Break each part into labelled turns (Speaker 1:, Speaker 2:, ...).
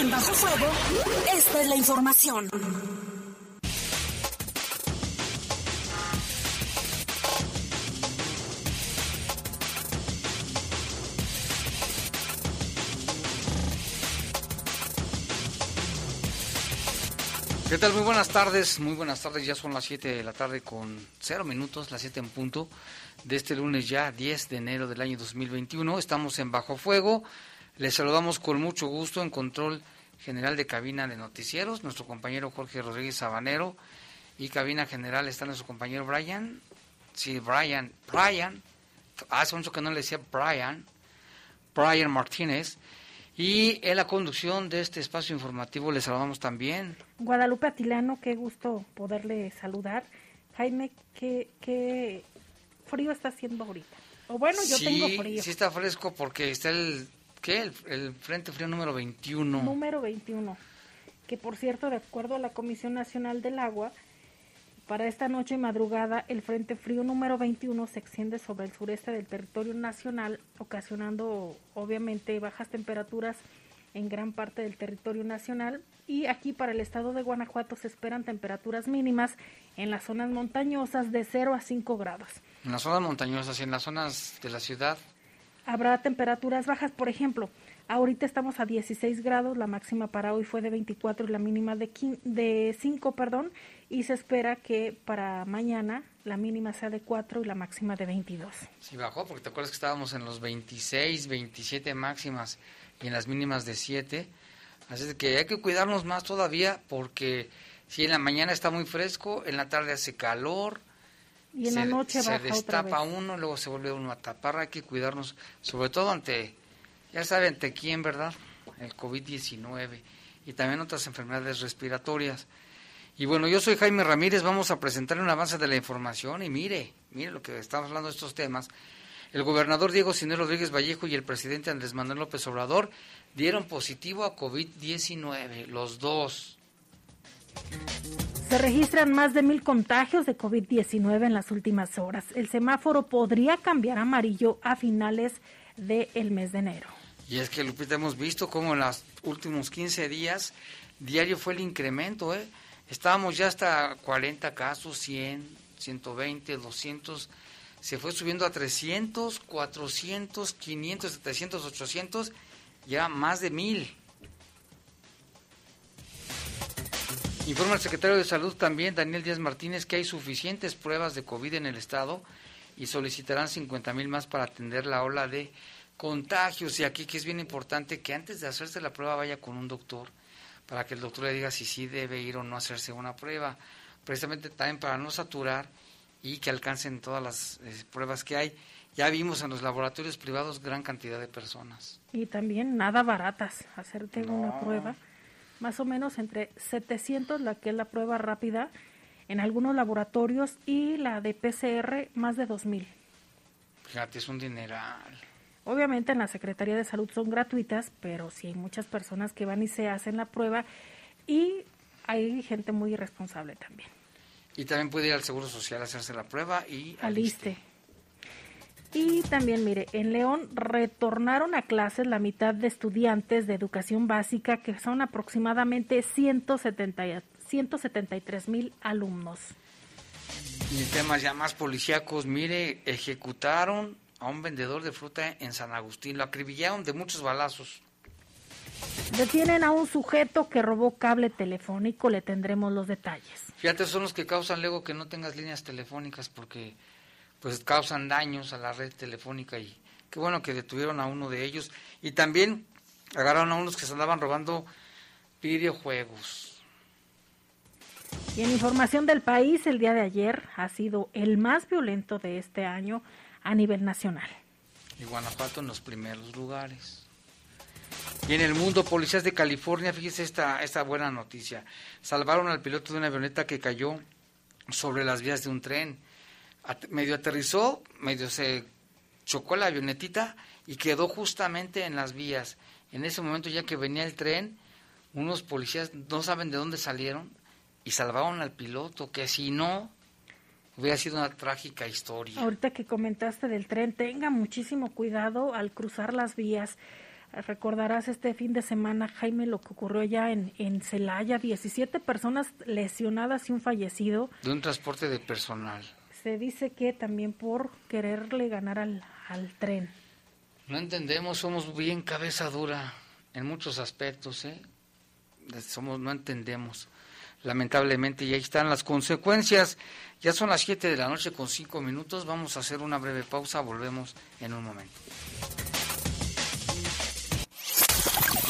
Speaker 1: En Bajo Fuego, esta es la información.
Speaker 2: ¿Qué tal? Muy buenas tardes, muy buenas tardes. Ya son las 7 de la tarde con 0 minutos, las 7 en punto de este lunes ya 10 de enero del año 2021. Estamos en Bajo Fuego. Les saludamos con mucho gusto en control general de cabina de noticieros, nuestro compañero Jorge Rodríguez Sabanero y cabina general está nuestro compañero Brian. Sí, Brian, Brian. Hace mucho que no le decía Brian. Brian Martínez. Y en la conducción de este espacio informativo les saludamos también.
Speaker 3: Guadalupe Atilano, qué gusto poderle saludar. Jaime, qué, qué frío está haciendo ahorita. O bueno, yo tengo frío.
Speaker 2: Sí, está fresco porque está el, ¿qué? El, Frente Frío número 21.
Speaker 3: Número 21. Que por cierto, de acuerdo a la Comisión Nacional del Agua, para esta noche y madrugada, el Frente Frío número 21 se extiende sobre el sureste del territorio nacional, ocasionando obviamente bajas temperaturas en gran parte del territorio nacional. Y aquí para el estado de Guanajuato se esperan temperaturas mínimas en las zonas montañosas de 0 a 5 grados.
Speaker 2: En las zonas montañosas y en las zonas de la ciudad.
Speaker 3: Habrá temperaturas bajas, por ejemplo, Ahorita estamos a 16 grados, la máxima para hoy fue de 24 y la mínima de, de 5, perdón, y se espera que para mañana la mínima sea de 4 y la máxima de 22.
Speaker 2: Sí, bajó, porque te acuerdas que estábamos en los 26, 27 máximas y en las mínimas de 7. Así que hay que cuidarnos más todavía porque si en la mañana está muy fresco, en la tarde hace calor.
Speaker 3: Y en la noche
Speaker 2: se destapa uno, luego se vuelve uno a tapar. Hay que cuidarnos, sobre todo ante ya saben, ante quién, ¿verdad? El COVID-19 y también otras enfermedades respiratorias. Y bueno, yo soy Jaime Ramírez, vamos a presentar un avance de la información y mire, mire lo que estamos hablando de estos temas. El gobernador Diego Sinero Rodríguez Vallejo y el presidente Andrés Manuel López Obrador dieron positivo a COVID-19, los dos.
Speaker 3: Se registran más de mil contagios de COVID-19 en las últimas horas. El semáforo podría cambiar amarillo a finales del mes de enero.
Speaker 2: Y es que, Lupita, hemos visto cómo en los últimos 15 días diario fue el incremento, ¿eh? Estábamos ya hasta 40 casos, 100, 120, 200, se fue subiendo a 300, 400, 500, 700, 800, ya más de mil. Informa el secretario de Salud también, Daniel Díaz Martínez, que hay suficientes pruebas de COVID en el estado y solicitarán 50 mil más para atender la ola de contagios. Y aquí que es bien importante que antes de hacerse la prueba vaya con un doctor para que el doctor le diga si sí debe ir o no hacerse una prueba. Precisamente también para no saturar y que alcancen todas las eh, pruebas que hay. Ya vimos en los laboratorios privados gran cantidad de personas.
Speaker 3: Y también nada baratas, hacerte una prueba. Más o menos entre 700 la que es la prueba rápida en algunos laboratorios y la de PCR más de 2000.
Speaker 2: Fíjate, es un dineral.
Speaker 3: Obviamente en la Secretaría de Salud son gratuitas, pero sí hay muchas personas que van y se hacen la prueba y hay gente muy irresponsable también.
Speaker 2: Y también puede ir al Seguro Social a hacerse la prueba y
Speaker 3: aliste. Y también, mire, en León retornaron a clases la mitad de estudiantes de educación básica, que son aproximadamente 170, 173 mil alumnos.
Speaker 2: Y temas ya más policíacos, mire, ejecutaron a un vendedor de fruta en San Agustín. Lo acribillaron de muchos balazos.
Speaker 3: Detienen a un sujeto que robó cable telefónico, le tendremos los detalles.
Speaker 2: Fíjate, son los que causan luego que no tengas líneas telefónicas porque pues causan daños a la red telefónica y qué bueno que detuvieron a uno de ellos y también agarraron a unos que se andaban robando videojuegos.
Speaker 3: Y en información del país, el día de ayer ha sido el más violento de este año a nivel nacional.
Speaker 2: Y Guanajuato en los primeros lugares. Y en el mundo, policías de California, fíjese esta, esta buena noticia. Salvaron al piloto de una avioneta que cayó sobre las vías de un tren. Medio aterrizó, medio se chocó la avionetita y quedó justamente en las vías. En ese momento, ya que venía el tren, unos policías no saben de dónde salieron y salvaron al piloto, que si no, Hubiera sido una trágica historia.
Speaker 3: Ahorita que comentaste del tren, tenga muchísimo cuidado al cruzar las vías. Recordarás este fin de semana, Jaime, lo que ocurrió ya en, en Celaya, 17 personas lesionadas y un fallecido.
Speaker 2: De un transporte de personal.
Speaker 3: Se dice que también por quererle ganar al, al tren.
Speaker 2: No entendemos, somos bien cabeza dura en muchos aspectos, ¿eh? Somos, no entendemos. Lamentablemente, y ahí están las consecuencias. Ya son las 7 de la noche con 5 minutos. Vamos a hacer una breve pausa. Volvemos en un momento.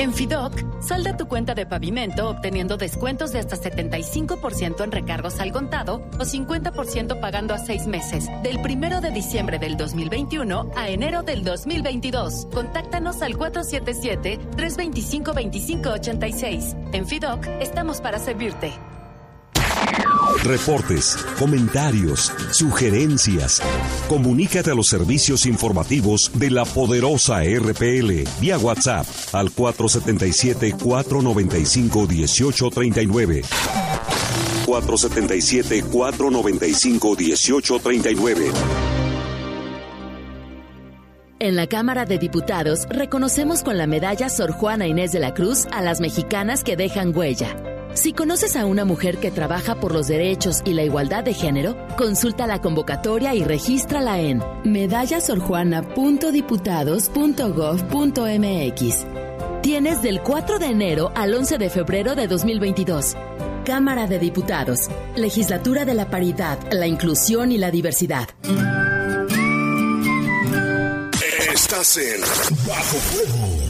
Speaker 4: en Fidoc, salda tu cuenta de pavimento obteniendo descuentos de hasta 75% en recargos al contado o 50% pagando a seis meses, del primero de diciembre del 2021 a enero del 2022. Contáctanos al 477-325-2586. En Fidoc, estamos para servirte.
Speaker 5: Reportes, comentarios, sugerencias. Comunícate a los servicios informativos de la poderosa RPL vía WhatsApp al 477-495-1839. 477-495-1839.
Speaker 4: En la Cámara de Diputados reconocemos con la medalla Sor Juana Inés de la Cruz a las mexicanas que dejan huella si conoces a una mujer que trabaja por los derechos y la igualdad de género, consulta la convocatoria y regístrala en medallasorjuana.diputados.gov.mx. Tienes del 4 de enero al 11 de febrero de 2022. Cámara de Diputados, Legislatura de la Paridad, la Inclusión y la Diversidad.
Speaker 5: Estás en Bajo Fuego.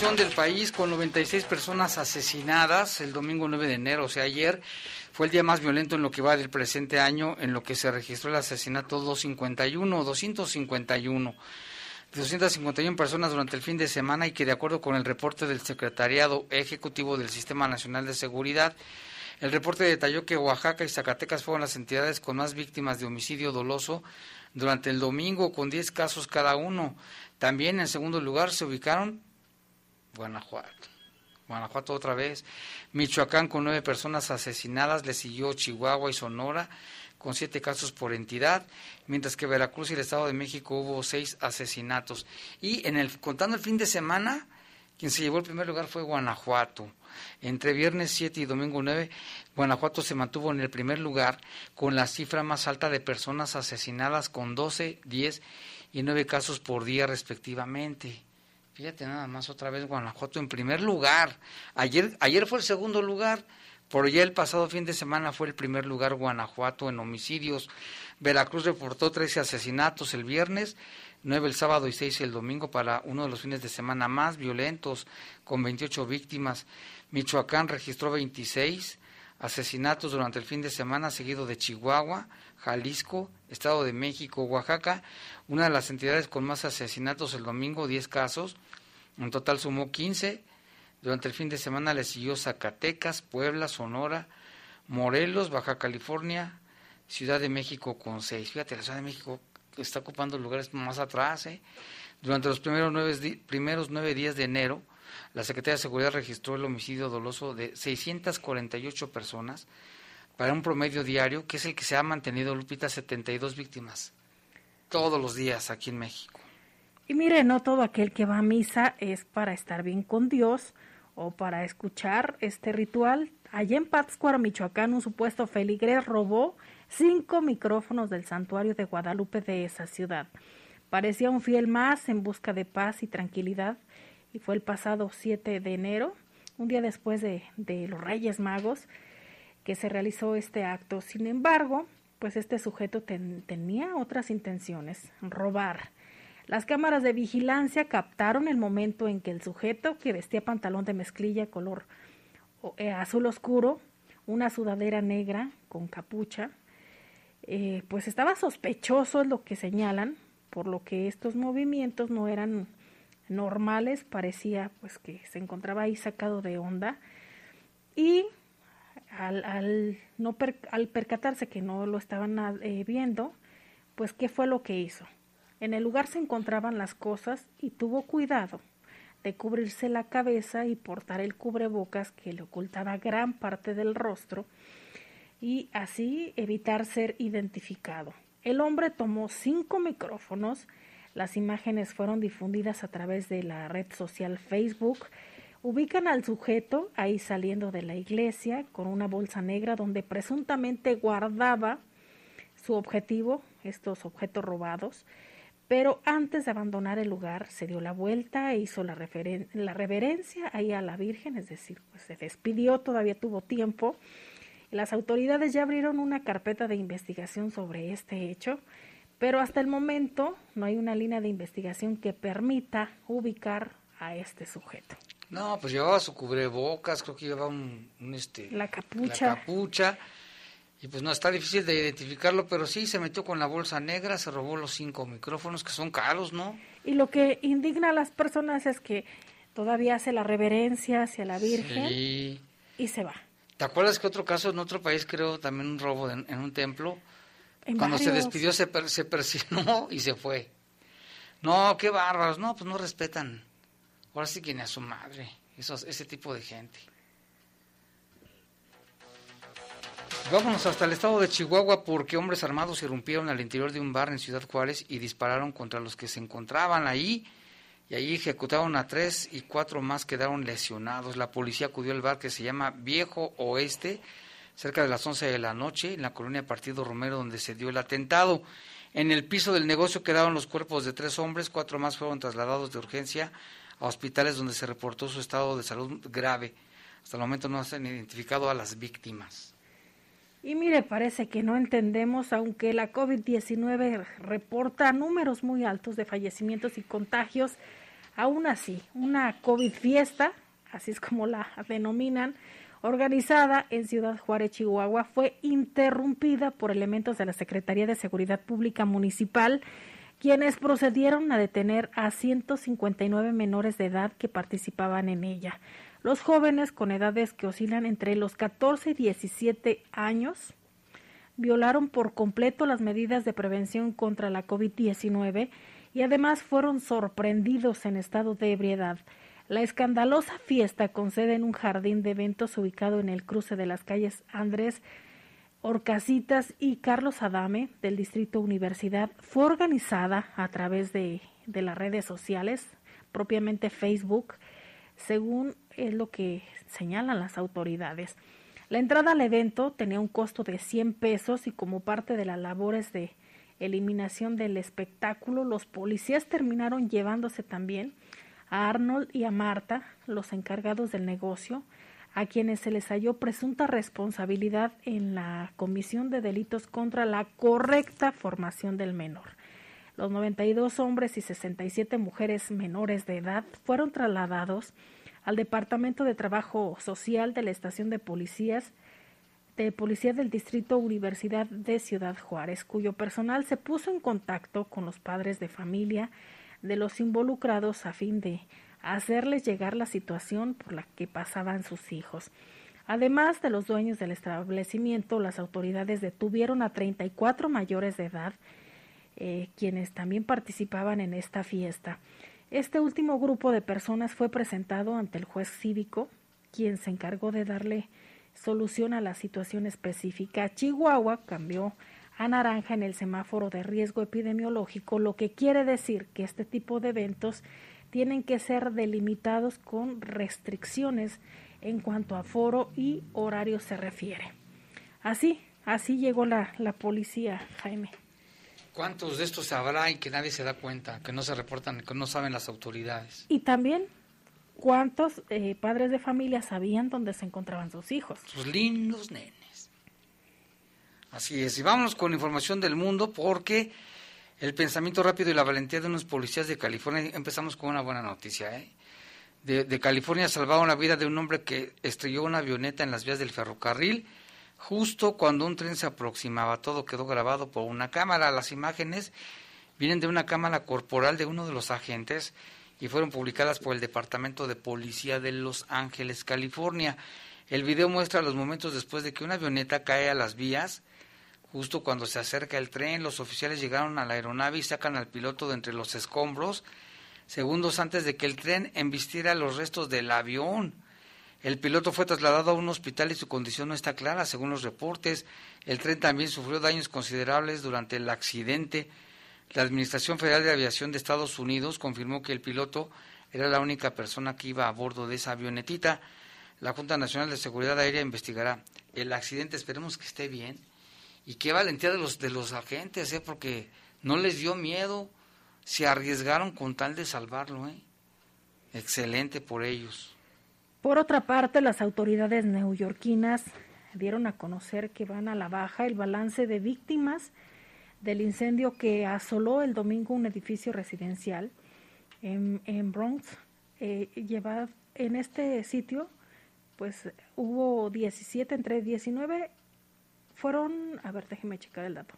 Speaker 2: Del país con 96 personas asesinadas el domingo 9 de enero, o sea, ayer fue el día más violento en lo que va del presente año, en lo que se registró el asesinato 251, 251. 251 personas durante el fin de semana y que de acuerdo con el reporte del Secretariado Ejecutivo del Sistema Nacional de Seguridad, el reporte detalló que Oaxaca y Zacatecas fueron las entidades con más víctimas de homicidio doloso durante el domingo, con 10 casos cada uno. También en segundo lugar se ubicaron Guanajuato. Guanajuato otra vez. Michoacán con nueve personas asesinadas, le siguió Chihuahua y Sonora con siete casos por entidad, mientras que Veracruz y el Estado de México hubo seis asesinatos. Y en el contando el fin de semana, quien se llevó el primer lugar fue Guanajuato. Entre viernes 7 y domingo 9, Guanajuato se mantuvo en el primer lugar con la cifra más alta de personas asesinadas con 12, 10 y 9 casos por día respectivamente. Fíjate nada más otra vez Guanajuato en primer lugar. Ayer, ayer fue el segundo lugar, pero ya el pasado fin de semana fue el primer lugar Guanajuato en homicidios. Veracruz reportó 13 asesinatos el viernes, 9 el sábado y 6 el domingo para uno de los fines de semana más violentos, con 28 víctimas. Michoacán registró 26 asesinatos durante el fin de semana, seguido de Chihuahua, Jalisco, Estado de México, Oaxaca, una de las entidades con más asesinatos el domingo, 10 casos, en total sumó 15. Durante el fin de semana le siguió Zacatecas, Puebla, Sonora, Morelos, Baja California, Ciudad de México con 6. Fíjate, la Ciudad de México está ocupando lugares más atrás. ¿eh? Durante los primeros nueve, primeros nueve días de enero, la Secretaría de Seguridad registró el homicidio doloso de 648 personas para un promedio diario, que es el que se ha mantenido, Lupita, 72 víctimas todos los días aquí en México.
Speaker 3: Y mire, no todo aquel que va a misa es para estar bien con Dios o para escuchar este ritual. Allá en Pátzcuaro, Michoacán, un supuesto feligres robó cinco micrófonos del santuario de Guadalupe de esa ciudad. Parecía un fiel más en busca de paz y tranquilidad y fue el pasado 7 de enero, un día después de, de los Reyes Magos, que se realizó este acto. Sin embargo, pues este sujeto tenía otras intenciones, robar. Las cámaras de vigilancia captaron el momento en que el sujeto, que vestía pantalón de mezclilla color eh, azul oscuro, una sudadera negra con capucha, eh, pues estaba sospechoso, es lo que señalan, por lo que estos movimientos no eran normales, parecía pues que se encontraba ahí sacado de onda y al, no al percatarse que no lo estaban eh, viendo, pues qué fue lo que hizo. En el lugar se encontraban las cosas y tuvo cuidado de cubrirse la cabeza y portar el cubrebocas que le ocultaba gran parte del rostro y así evitar ser identificado. El hombre tomó cinco micrófonos, las imágenes fueron difundidas a través de la red social Facebook, ubican al sujeto ahí saliendo de la iglesia con una bolsa negra donde presuntamente guardaba su objetivo, estos objetos robados, pero antes de abandonar el lugar se dio la vuelta e hizo la, la reverencia ahí a la Virgen, es decir, pues se despidió, todavía tuvo tiempo. Las autoridades ya abrieron una carpeta de investigación sobre este hecho, pero hasta el momento no hay una línea de investigación que permita ubicar a este sujeto.
Speaker 2: No, pues llevaba su cubrebocas, creo que llevaba un, este
Speaker 3: la capucha.
Speaker 2: La capucha y pues no, está difícil de identificarlo, pero sí se metió con la bolsa negra, se robó los cinco micrófonos que son caros, ¿no?
Speaker 3: Y lo que indigna a las personas es que todavía hace la reverencia hacia la Virgen y se va.
Speaker 2: ¿Te acuerdas que otro caso en otro país, creo, también un robo en, un templo? Cuando se despidió se, se persinó y se fue. No, qué bárbaros, no, pues no respetan. Ahora sí que ni a su madre, esos, ese tipo de gente. Vámonos hasta el estado de Chihuahua porque hombres armados irrumpieron al interior de un bar en Ciudad Juárez y dispararon contra los que se encontraban ahí y ahí ejecutaron a tres y cuatro más quedaron lesionados. La policía acudió al bar que se llama Viejo Oeste cerca de las 11 de la noche en la colonia Partido Romero donde se dio el atentado. En el piso del negocio quedaron los cuerpos de tres hombres, cuatro más fueron trasladados de urgencia a hospitales donde se reportó su estado de salud grave. Hasta el momento no se han identificado a las víctimas.
Speaker 3: Y mire, parece que no entendemos, aunque la COVID-19 reporta números muy altos de fallecimientos y contagios, aún así, una COVID fiesta, así es como la denominan, organizada en Ciudad Juárez, Chihuahua, fue interrumpida por elementos de la Secretaría de Seguridad Pública Municipal, quienes procedieron a detener a 159 menores de edad que participaban en ella. Los jóvenes con edades que oscilan entre los 14 y 17 años violaron por completo las medidas de prevención contra la COVID-19 y además fueron sorprendidos en estado de ebriedad. La escandalosa fiesta con sede en un jardín de eventos ubicado en el cruce de las calles Andrés Orcasitas y Carlos Adame del Distrito Universidad fue organizada a través de, de las redes sociales, propiamente Facebook, según es lo que señalan las autoridades. La entrada al evento tenía un costo de 100 pesos y como parte de las labores de eliminación del espectáculo, los policías terminaron llevándose también a Arnold y a Marta, los encargados del negocio, a quienes se les halló presunta responsabilidad en la comisión de delitos contra la correcta formación del menor. Los 92 hombres y 67 mujeres menores de edad fueron trasladados al Departamento de Trabajo Social de la Estación de Policías de Policía del Distrito Universidad de Ciudad Juárez, cuyo personal se puso en contacto con los padres de familia de los involucrados a fin de hacerles llegar la situación por la que pasaban sus hijos. Además de los dueños del establecimiento, las autoridades detuvieron a 34 mayores de edad eh, quienes también participaban en esta fiesta. Este último grupo de personas fue presentado ante el juez cívico, quien se encargó de darle solución a la situación específica. Chihuahua cambió a naranja en el semáforo de riesgo epidemiológico, lo que quiere decir que este tipo de eventos tienen que ser delimitados con restricciones en cuanto a foro y horario se refiere. Así, así llegó la, la policía, Jaime.
Speaker 2: ¿Cuántos de estos habrá y que nadie se da cuenta, que no se reportan, que no saben las autoridades?
Speaker 3: Y también cuántos eh, padres de familia sabían dónde se encontraban sus hijos.
Speaker 2: Sus lindos nenes. Así es. Y vámonos con información del mundo porque el pensamiento rápido y la valentía de unos policías de California, empezamos con una buena noticia, ¿eh? De, de California salvaron la vida de un hombre que estrelló una avioneta en las vías del ferrocarril justo cuando un tren se aproximaba. Todo quedó grabado por una cámara. Las imágenes vienen de una cámara corporal de uno de los agentes y fueron publicadas por el Departamento de Policía de Los Ángeles, California. El video muestra los momentos después de que una avioneta cae a las vías. Justo cuando se acerca el tren, los oficiales llegaron a la aeronave y sacan al piloto de entre los escombros, segundos antes de que el tren embistiera los restos del avión. El piloto fue trasladado a un hospital y su condición no está clara, según los reportes. El tren también sufrió daños considerables durante el accidente. La Administración Federal de Aviación de Estados Unidos confirmó que el piloto era la única persona que iba a bordo de esa avionetita. La Junta Nacional de Seguridad Aérea investigará el accidente. Esperemos que esté bien. Y qué valentía de los, de los agentes, ¿eh? porque no les dio miedo. Se arriesgaron con tal de salvarlo. ¿eh? Excelente por ellos.
Speaker 3: Por otra parte, las autoridades neoyorquinas dieron a conocer que van a la baja el balance de víctimas del incendio que asoló el domingo un edificio residencial en, en Bronx. Eh, lleva, en este sitio, pues hubo 17, entre 19, fueron, a ver, déjeme checar el dato,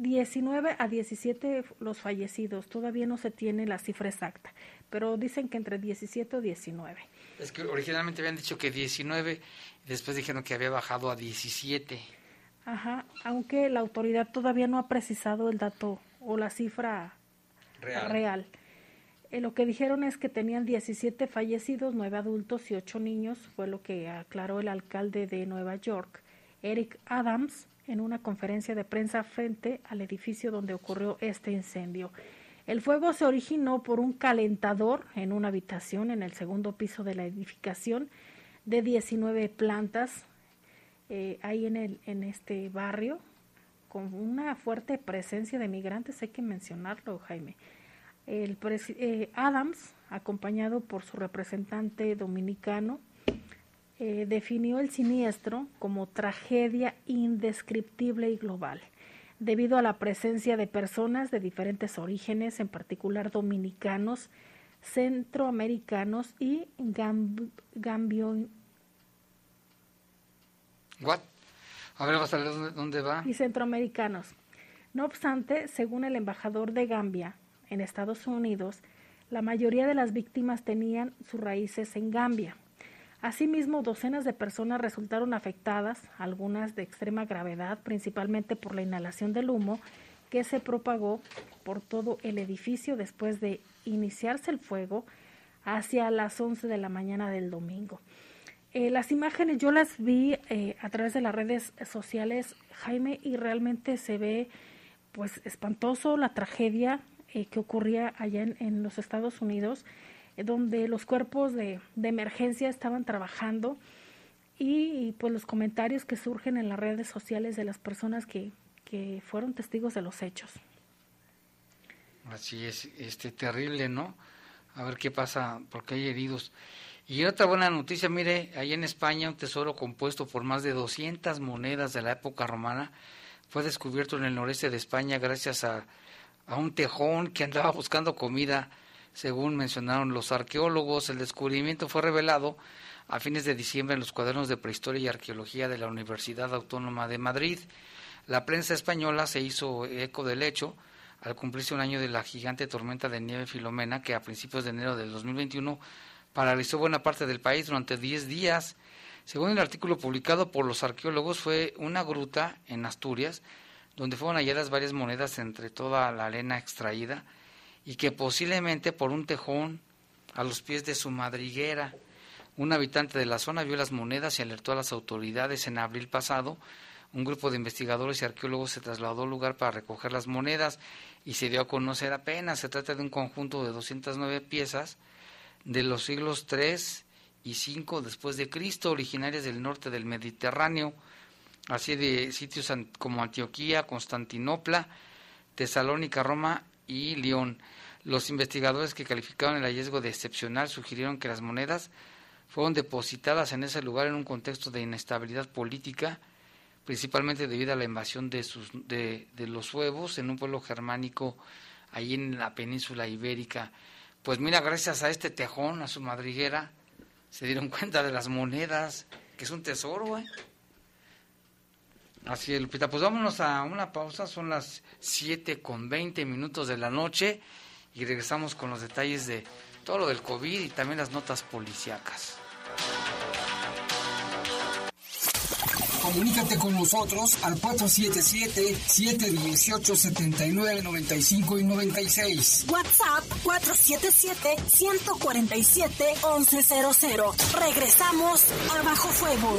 Speaker 3: 19 a 17 los fallecidos, todavía no se tiene la cifra exacta, pero dicen que entre 17 o 19.
Speaker 2: Es que originalmente habían dicho que 19, y después dijeron que había bajado a 17.
Speaker 3: Ajá, aunque la autoridad todavía no ha precisado el dato o la cifra
Speaker 2: Real.
Speaker 3: real. Eh, lo que dijeron es que tenían 17 fallecidos, 9 adultos y 8 niños, fue lo que aclaró el alcalde de Nueva York, Eric Adams, en una conferencia de prensa frente al edificio donde ocurrió este incendio. El fuego se originó por un calentador en una habitación en el segundo piso de la edificación de 19 plantas eh, ahí en, el, en este barrio con una fuerte presencia de migrantes, hay que mencionarlo, Jaime. El eh, Adams, acompañado por su representante dominicano, eh, definió el siniestro como tragedia indescriptible y global, debido a la presencia de personas de diferentes orígenes, en particular dominicanos, centroamericanos y gamb gambio.
Speaker 2: ¿What? A ver, vas a ver dónde, dónde va.
Speaker 3: Y centroamericanos. No obstante, según el embajador de Gambia en Estados Unidos, la mayoría de las víctimas tenían sus raíces en Gambia. Asimismo, docenas de personas resultaron afectadas, algunas de extrema gravedad, principalmente por la inhalación del humo que se propagó por todo el edificio después de iniciarse el fuego hacia las 11 de la mañana del domingo. Eh, las imágenes yo las vi eh, a través de las redes sociales, Jaime, y realmente se ve pues espantoso la tragedia eh, que ocurría allá en, en los Estados Unidos donde los cuerpos de, emergencia estaban trabajando y, pues los comentarios que surgen en las redes sociales de las personas que, que fueron testigos de los hechos.
Speaker 2: Así es, este terrible, ¿no? A ver qué pasa, porque hay heridos. Y otra buena noticia, mire, ahí en España un tesoro compuesto por más de 200 monedas de la época romana fue descubierto en el noreste de España gracias a, a un tejón que andaba buscando comida según mencionaron los arqueólogos, el descubrimiento fue revelado a fines de diciembre en los cuadernos de prehistoria y arqueología de la Universidad Autónoma de Madrid. La prensa española se hizo eco del hecho al cumplirse un año de la gigante tormenta de nieve Filomena que a principios de enero del 2021 paralizó buena parte del país durante 10 días. Según el artículo publicado por los arqueólogos, fue una gruta en Asturias donde fueron halladas varias monedas entre toda la arena extraída y que posiblemente por un tejón a los pies de su madriguera. Un habitante de la zona vio las monedas y alertó a las autoridades en abril pasado. Un grupo de investigadores y arqueólogos se trasladó al lugar para recoger las monedas y se dio a conocer apenas. Se trata de un conjunto de 209 piezas de los siglos III y V después de Cristo, originarias del norte del Mediterráneo, así de sitios como Antioquía, Constantinopla, Tesalónica, Roma y León. Los investigadores que calificaron el hallazgo de excepcional sugirieron que las monedas fueron depositadas en ese lugar en un contexto de inestabilidad política, principalmente debido a la invasión de, sus, de, de los huevos en un pueblo germánico allí en la península ibérica. Pues mira, gracias a este tejón, a su madriguera, se dieron cuenta de las monedas, que es un tesoro, ¿eh? Así es, Lupita. Pues vámonos a una pausa, son las 7 con 20 minutos de la noche y regresamos con los detalles de todo lo del COVID y también las notas policíacas.
Speaker 6: Comunícate con nosotros al 477-718-7995 y 96.
Speaker 1: WhatsApp 477-147-1100. Regresamos a Bajo Fuego.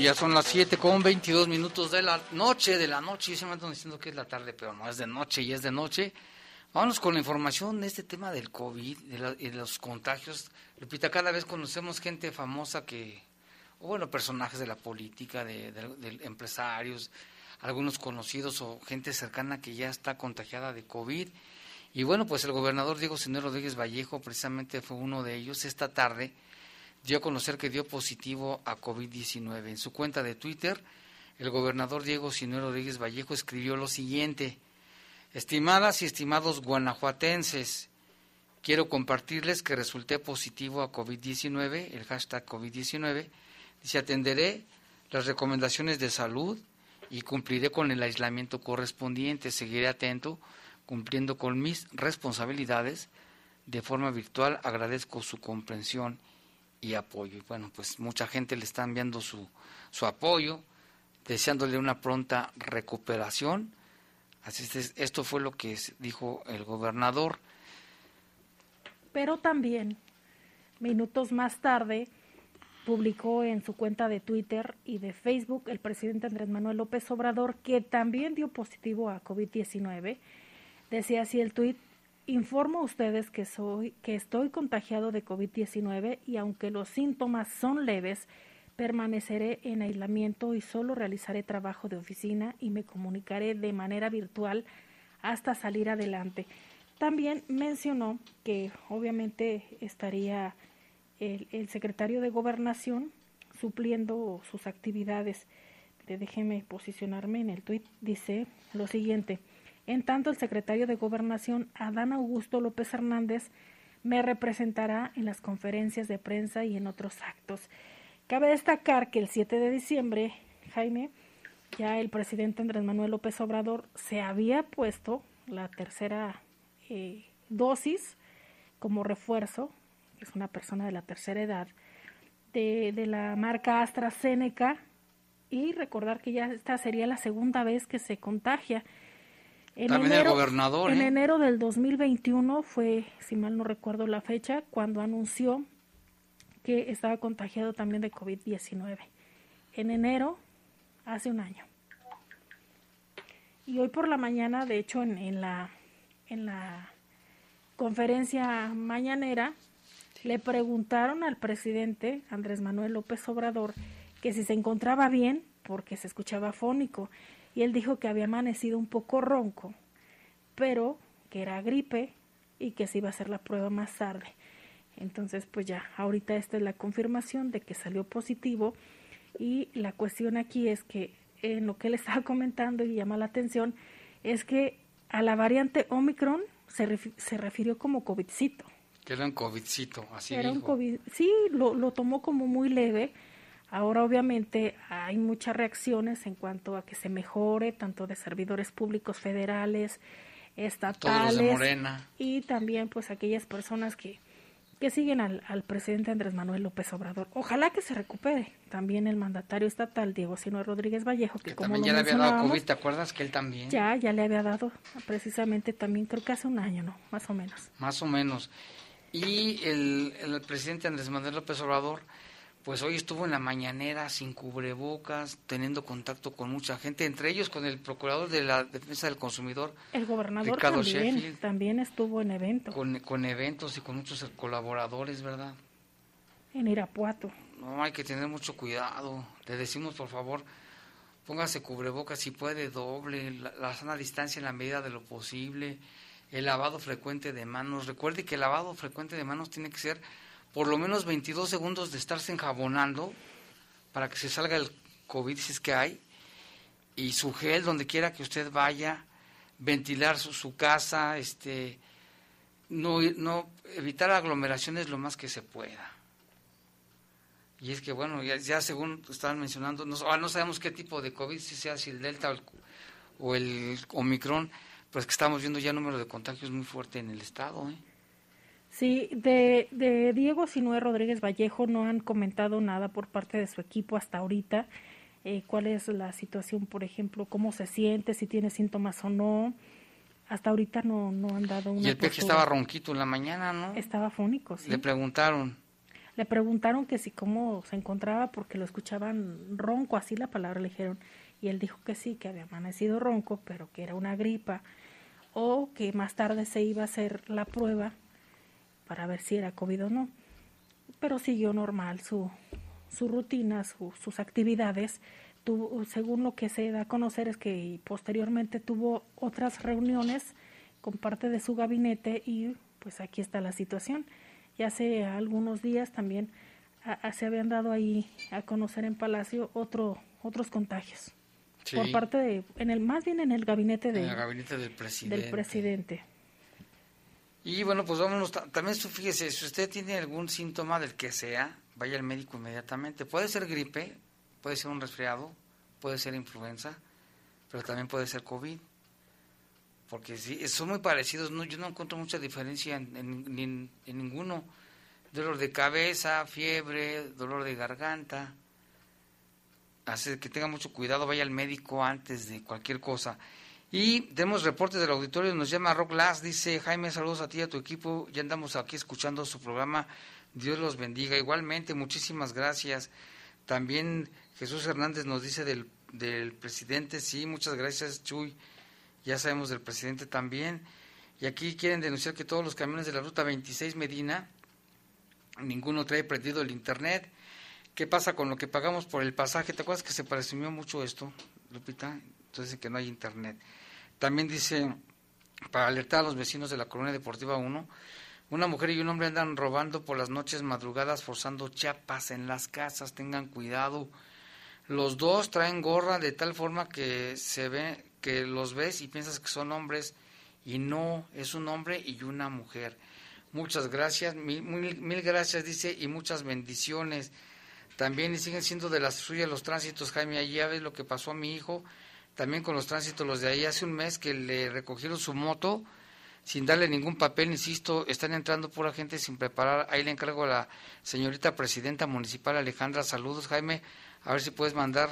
Speaker 2: Ya son las 7 con 22 minutos de la noche, de la noche. Y se me están diciendo que es la tarde, pero no es de noche y es de noche. Vámonos con la información de este tema del COVID de la, de los contagios. Lupita, cada vez conocemos gente famosa que, o bueno, personajes de la política, de, de, de empresarios, algunos conocidos o gente cercana que ya está contagiada de COVID. Y bueno, pues el gobernador Diego Señor Rodríguez Vallejo precisamente fue uno de ellos esta tarde dio a conocer que dio positivo a COVID-19. En su cuenta de Twitter, el gobernador Diego Sinue Rodríguez Vallejo escribió lo siguiente. Estimadas y estimados guanajuatenses, quiero compartirles que resulté positivo a COVID-19, el hashtag COVID-19. Dice, atenderé las recomendaciones de salud y cumpliré con el aislamiento correspondiente. Seguiré atento, cumpliendo con mis responsabilidades de forma virtual. Agradezco su comprensión y apoyo. Y bueno, pues mucha gente le está enviando su, su apoyo, deseándole una pronta recuperación. Así es, esto fue lo que dijo el gobernador.
Speaker 3: Pero también, minutos más tarde, publicó en su cuenta de Twitter y de Facebook el presidente Andrés Manuel López Obrador, que también dio positivo a COVID-19. Decía así el tuit, Informo a ustedes que soy que estoy contagiado de COVID-19 y aunque los síntomas son leves, permaneceré en aislamiento y solo realizaré trabajo de oficina y me comunicaré de manera virtual hasta salir adelante. También mencionó que obviamente estaría el, secretario de Gobernación supliendo sus actividades. Déjeme posicionarme en el tuit. Dice lo siguiente. En tanto, el secretario de Gobernación, Adán Augusto López Hernández, me representará en las conferencias de prensa y en otros actos. Cabe destacar que el 7 de diciembre, Jaime, ya el presidente Andrés Manuel López Obrador se había puesto la tercera eh, dosis como refuerzo, es una persona de la tercera edad, de, de la marca AstraZeneca y recordar que ya esta sería la segunda vez que se contagia.
Speaker 2: En También enero, el gobernador.
Speaker 3: En
Speaker 2: ¿eh?
Speaker 3: enero del 2021 fue, si mal no recuerdo la fecha, cuando anunció que estaba contagiado también de COVID-19. En enero, hace un año. Y hoy por la mañana, de hecho, en, en la, en la conferencia mañanera, le preguntaron al presidente Andrés Manuel López Obrador que si se encontraba bien, porque se escuchaba fónico, y él dijo que había amanecido un poco ronco, pero que era gripe y que se iba a hacer la prueba más tarde. Entonces, pues ya, ahorita esta es la confirmación de que salió positivo y la cuestión aquí es que en lo que él estaba comentando y llama la atención es que a la variante Omicron se, se refirió como COVIDcito.
Speaker 2: Que era un COVIDcito, así
Speaker 3: era
Speaker 2: dijo.
Speaker 3: Un COVID, sí, lo, lo tomó como muy leve. Ahora obviamente hay muchas reacciones en cuanto a que se mejore, tanto de servidores públicos federales, estatales y también pues aquellas personas que, que siguen al, al, presidente Andrés Manuel López Obrador. Ojalá que se recupere también el mandatario estatal Diego Sino Rodríguez Vallejo, que,
Speaker 2: que
Speaker 3: como
Speaker 2: también ya le había dado COVID, ¿te acuerdas que él también?
Speaker 3: Ya, ya le había dado precisamente también, creo que hace un año, ¿no? Más o menos.
Speaker 2: Más o menos. Y el, el presidente Andrés Manuel López Obrador pues hoy estuvo en la mañanera sin cubrebocas, teniendo contacto con mucha gente, entre ellos con el procurador de la defensa del consumidor.
Speaker 3: El gobernador Ricardo también, Sheffield, también estuvo en eventos.
Speaker 2: Con, con, eventos y con muchos colaboradores, ¿verdad?
Speaker 3: En Irapuato.
Speaker 2: No, hay que tener mucho cuidado. Le decimos, por favor, póngase cubrebocas si puede doble, la, la sana distancia en la medida de lo posible, el lavado frecuente de manos. Recuerde que el lavado frecuente de manos tiene que ser por lo menos 22 segundos de estarse enjabonando para que se salga el COVID si es que hay, y su gel donde quiera que usted vaya, ventilar su, casa, este, no, no evitar aglomeraciones lo más que se pueda. Y es que, bueno, ya, según estaban mencionando, no, ah, no, sabemos qué tipo de COVID, si sea si el Delta o el, Omicron, pues que estamos viendo ya número de contagios muy fuerte en el estado. ¿eh?
Speaker 3: Sí, de, de Diego Sinue Rodríguez Vallejo no han comentado nada por parte de su equipo hasta ahorita. Eh, cuál es la situación, por ejemplo, cómo se siente, si tiene síntomas o no. Hasta ahorita no, no han dado una.
Speaker 2: Y el peje estaba ronquito en la mañana, ¿no?
Speaker 3: Estaba fónico, sí.
Speaker 2: Le preguntaron.
Speaker 3: Le preguntaron que si cómo se encontraba porque lo escuchaban ronco, así la palabra le dijeron. Y él dijo que sí, que había amanecido ronco, pero que era una gripa. O que más tarde se iba a hacer la prueba para ver si era COVID o no. Pero siguió normal su, su rutina, su, sus actividades. Tuvo, según lo que se da a conocer es que posteriormente tuvo otras reuniones con parte de su gabinete y pues aquí está la situación. Ya hace algunos días también a, a, se habían dado ahí a conocer en Palacio otro, otros contagios. Sí. Por parte de, en el, más bien en el gabinete, de,
Speaker 2: en el gabinete del presidente.
Speaker 3: Del presidente.
Speaker 2: Y bueno, pues vámonos, también fíjese, si usted tiene algún síntoma del que sea, vaya al médico inmediatamente. Puede ser gripe, puede ser un resfriado, puede ser influenza, pero también puede ser COVID. Porque sí, son muy parecidos, no, yo no encuentro mucha diferencia en, en, en, en ninguno. Dolor de cabeza, fiebre, dolor de garganta. Hace que tenga mucho cuidado, vaya al médico antes de cualquier cosa. Y tenemos reportes del auditorio, nos llama Rock Glass, dice Jaime, saludos a ti y a tu equipo, ya andamos aquí escuchando su programa, Dios los bendiga. Igualmente, muchísimas gracias. También Jesús Hernández nos dice del, del presidente, sí, muchas gracias Chuy, ya sabemos del presidente también. Y aquí quieren denunciar que todos los camiones de la ruta 26 Medina, ninguno trae prendido el internet. ¿Qué pasa con lo que pagamos por el pasaje? ¿Te acuerdas que se presumió mucho esto, Lupita? Entonces que no hay internet. También dice, para alertar a los vecinos de la Colonia Deportiva 1, una mujer y un hombre andan robando por las noches madrugadas, forzando chapas en las casas, tengan cuidado. Los dos traen gorra de tal forma que se ve, que los ves y piensas que son hombres, y no, es un hombre y una mujer. Muchas gracias, mil, mil, mil gracias, dice, y muchas bendiciones. También siguen siendo de las suyas los tránsitos, Jaime, allí ya ves lo que pasó a mi hijo, también con los tránsitos, los de ahí hace un mes que le recogieron su moto, sin darle ningún papel, insisto, están entrando pura gente sin preparar. Ahí le encargo a la señorita presidenta municipal Alejandra, saludos Jaime, a ver si puedes mandar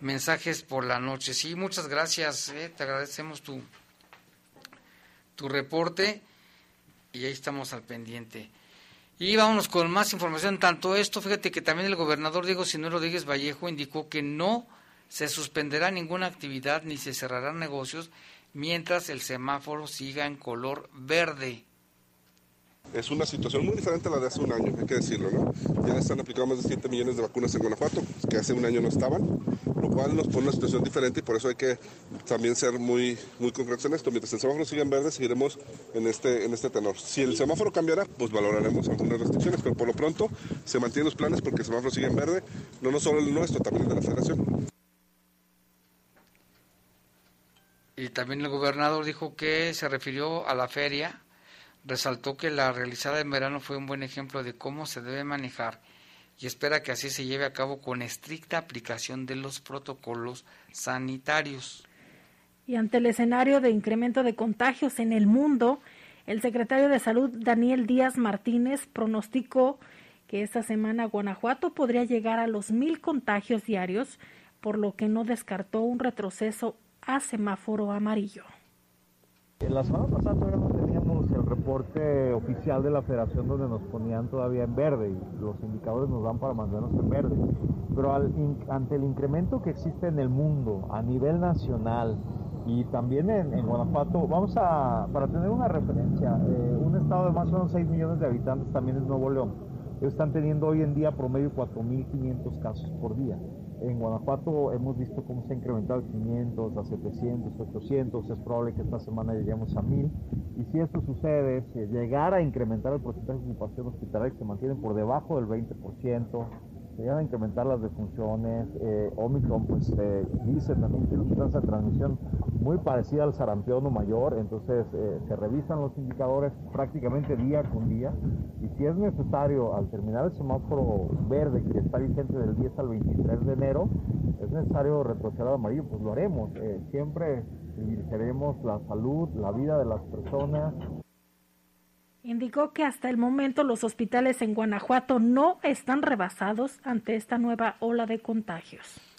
Speaker 2: mensajes por la noche. Sí, muchas gracias, eh, te agradecemos tu, tu reporte y ahí estamos al pendiente. Y vámonos con más información. Tanto esto, fíjate que también el gobernador Diego Sinero Rodríguez Vallejo indicó que no se suspenderá ninguna actividad ni se cerrarán negocios mientras el semáforo siga en color verde.
Speaker 7: Es una situación muy diferente a la de hace un año, hay que decirlo, ¿no? Ya están aplicando más de 7 millones de vacunas en Guanajuato, que hace un año no estaban, lo cual nos pone una situación diferente y por eso hay que también ser muy, muy concretos en esto. Mientras el semáforo siga en verde, seguiremos en este, en este tenor. Si el semáforo cambiara, pues valoraremos algunas restricciones, pero por lo pronto se mantienen los planes porque el semáforo sigue en verde, no, no solo el nuestro, también el de la federación.
Speaker 2: Y también el gobernador dijo que se refirió a la feria resaltó que la realizada en verano fue un buen ejemplo de cómo se debe manejar y espera que así se lleve a cabo con estricta aplicación de los protocolos sanitarios.
Speaker 3: Y ante el escenario de incremento de contagios en el mundo, el secretario de Salud Daniel Díaz Martínez pronosticó que esta semana Guanajuato podría llegar a los mil contagios diarios, por lo que no descartó un retroceso a semáforo amarillo.
Speaker 8: La semana pasada todavía no teníamos el reporte oficial de la federación donde nos ponían todavía en verde y los indicadores nos dan para mantenernos en verde. Pero ante el incremento que existe en el mundo a nivel nacional y también en, Guanajuato, vamos a, para tener una referencia, eh, un estado de más o menos 6 millones de habitantes también es Nuevo León. Ellos están teniendo hoy en día promedio 4.500 casos por día. En Guanajuato hemos visto cómo se ha incrementado de 500 a 700, 800. Es probable que esta semana lleguemos a 1000. Y si esto sucede, si llegara a incrementar el porcentaje de ocupación hospitalaria que se mantiene por debajo del 20%, llegan a incrementar las defunciones. Eh, Omicron, pues eh, dice también que tiene una de transmisión muy parecida al sarampión mayor, entonces eh, se revisan los indicadores prácticamente día con día. Y si es necesario, al terminar el semáforo verde que está vigente del 10 al 23 de enero, es necesario retroceder al amarillo, pues lo haremos. Eh, siempre queremos la salud, la vida de las personas.
Speaker 3: Indicó que hasta el momento los hospitales en Guanajuato no están rebasados ante esta nueva ola de contagios.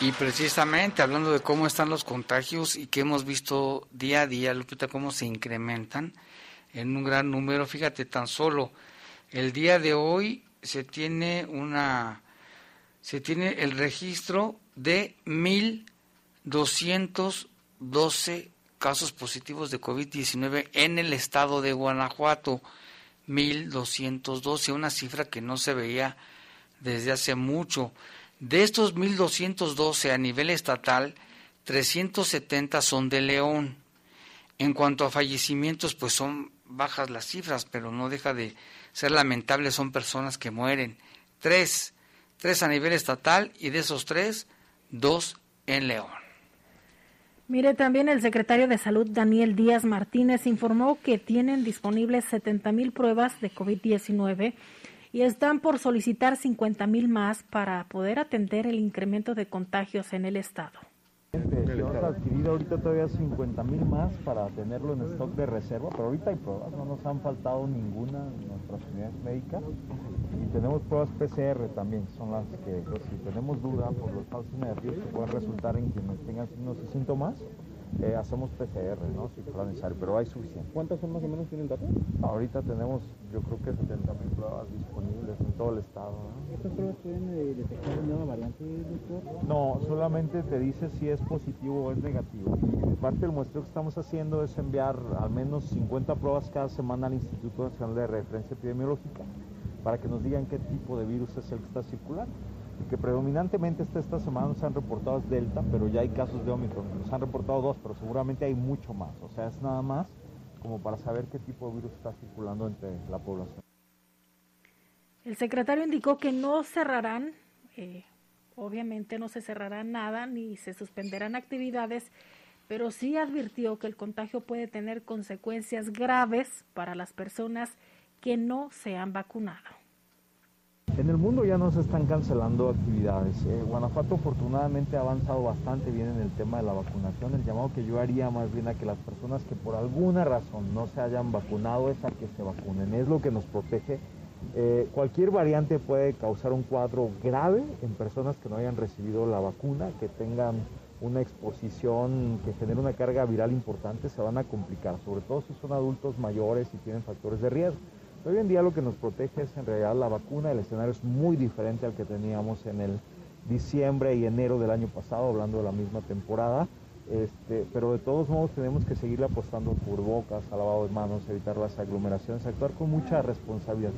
Speaker 2: Y precisamente hablando de cómo están los contagios y que hemos visto día a día, Lupita, cómo se incrementan en un gran número, fíjate, tan solo el día de hoy se tiene una se tiene el registro de 1212 casos positivos de COVID-19 en el estado de Guanajuato, 1212, una cifra que no se veía desde hace mucho. De estos 1.212 a nivel estatal, 370 son de León. En cuanto a fallecimientos, pues son bajas las cifras, pero no deja de ser lamentable, son personas que mueren. Tres, tres a nivel estatal y de esos tres, dos en León.
Speaker 3: Mire, también el secretario de Salud, Daniel Díaz Martínez, informó que tienen disponibles 70 mil pruebas de COVID-19 y están por solicitar 50 mil más para poder atender el incremento de contagios en el estado.
Speaker 8: Hemos adquirido ahorita todavía 50 mil más para tenerlo en stock de reserva, pero ahorita hay pruebas, no nos han faltado ninguna en nuestras unidades médicas y tenemos pruebas PCR también, son las que pues, si tenemos duda por los falsos negativos que pueden resultar en quienes tengan signos y síntomas, eh, hacemos PCR, ¿no? Si fuera necesario, pero hay suficiente.
Speaker 9: ¿Cuántas son más o menos tienen datos?
Speaker 8: Ahorita tenemos, yo creo que 70 mil pruebas disponibles en todo el estado.
Speaker 9: ¿Estas pruebas pueden eh, detectar nueva variante, doctor?
Speaker 8: No, solamente te dice si es positivo o es negativo. Parte del muestreo que estamos haciendo es enviar al menos 50 pruebas cada semana al Instituto Nacional de Referencia Epidemiológica para que nos digan qué tipo de virus es el que está circulando que predominantemente esta, esta semana se han reportado Delta, pero ya hay casos de Omicron. Nos han reportado dos, pero seguramente hay mucho más. O sea, es nada más como para saber qué tipo de virus está circulando entre la población.
Speaker 3: El secretario indicó que no cerrarán, eh, obviamente no se cerrará nada ni se suspenderán actividades, pero sí advirtió que el contagio puede tener consecuencias graves para las personas que no se han vacunado
Speaker 8: En el mundo ya no se están cancelando actividades. Eh, Guanajuato afortunadamente ha avanzado bastante bien en el tema de la vacunación. El llamado que yo haría más bien a que las personas que por alguna razón no se hayan vacunado es a que se vacunen. Es lo que nos protege. Eh, cualquier variante puede causar un cuadro grave en personas que no hayan recibido la vacuna, que tengan una exposición que genere una carga viral importante, se van a complicar, sobre todo si son adultos mayores y tienen factores de riesgo. Hoy en día lo que nos protege es en realidad la vacuna, el escenario es muy diferente al que teníamos en el diciembre y enero del año pasado, hablando de la misma temporada, este, pero de todos modos tenemos que seguir apostando por bocas, al lavado de manos, evitar las aglomeraciones, actuar con mucha responsabilidad.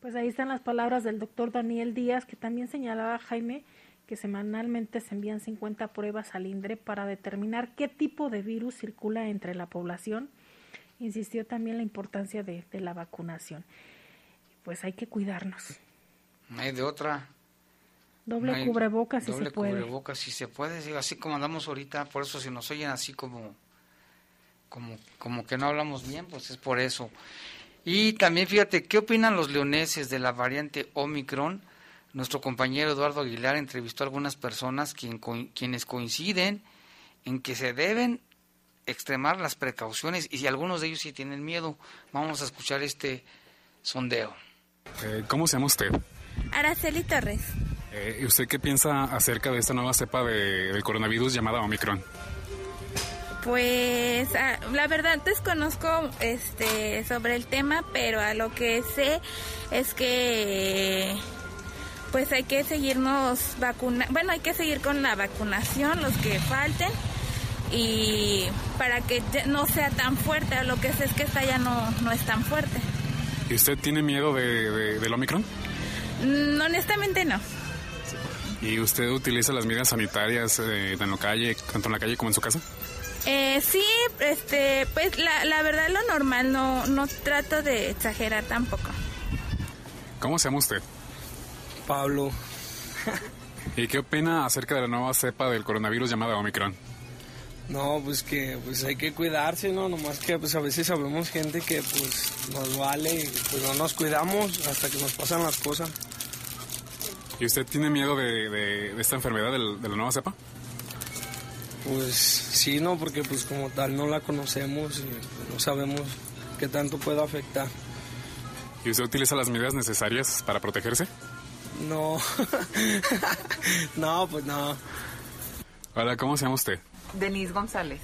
Speaker 3: Pues ahí están las palabras del doctor Daniel Díaz, que también señalaba Jaime que semanalmente se envían 50 pruebas al INDRE para determinar qué tipo de virus circula entre la población insistió también la importancia de, la vacunación. Pues hay que cuidarnos.
Speaker 2: No hay de otra.
Speaker 3: Doble cubrebocas si se puede.
Speaker 2: Doble cubrebocas si se puede, así como andamos ahorita, por eso si nos oyen así como, como, como que no hablamos bien, pues es por eso. Y también fíjate, ¿qué opinan los leoneses de la variante Omicron? Nuestro compañero Eduardo Aguilar entrevistó a algunas personas quienes coinciden en que se deben extremar las precauciones y si algunos de ellos sí tienen miedo, vamos a escuchar este sondeo.
Speaker 10: Eh, ¿Cómo se llama usted?
Speaker 11: Araceli Torres.
Speaker 10: Eh, ¿Y usted qué piensa acerca de esta nueva cepa de, del coronavirus llamada Omicron?
Speaker 11: Pues ah, la verdad desconozco este sobre el tema, pero a lo que sé es que pues hay que seguirnos vacuna, bueno, hay que seguir con la vacunación los que falten y para que no sea tan fuerte, lo que sé es que esta ya no, no es tan fuerte.
Speaker 10: ¿Y usted tiene miedo de, del Omicron?
Speaker 11: Mm, honestamente no.
Speaker 10: ¿Y usted utiliza las medidas sanitarias eh, en la calle, tanto en la calle como en su casa?
Speaker 11: Eh, sí, este, pues la, la verdad lo normal, no, no trato de exagerar tampoco.
Speaker 10: ¿Cómo se llama usted?
Speaker 12: Pablo.
Speaker 10: ¿Y qué opina acerca de la nueva cepa del coronavirus llamada Omicron?
Speaker 12: No, pues que pues hay que cuidarse, ¿no? Nomás que pues a veces sabemos gente que pues nos vale y pues no nos cuidamos hasta que nos pasan las cosas.
Speaker 10: ¿Y usted tiene miedo de, esta enfermedad de la nueva cepa?
Speaker 12: Pues sí, no, porque pues como tal no la conocemos y no sabemos qué tanto puede afectar.
Speaker 10: ¿Y usted utiliza las medidas necesarias para protegerse?
Speaker 12: No, no, pues no.
Speaker 10: Hola, ¿cómo se llama usted?
Speaker 13: Denise González.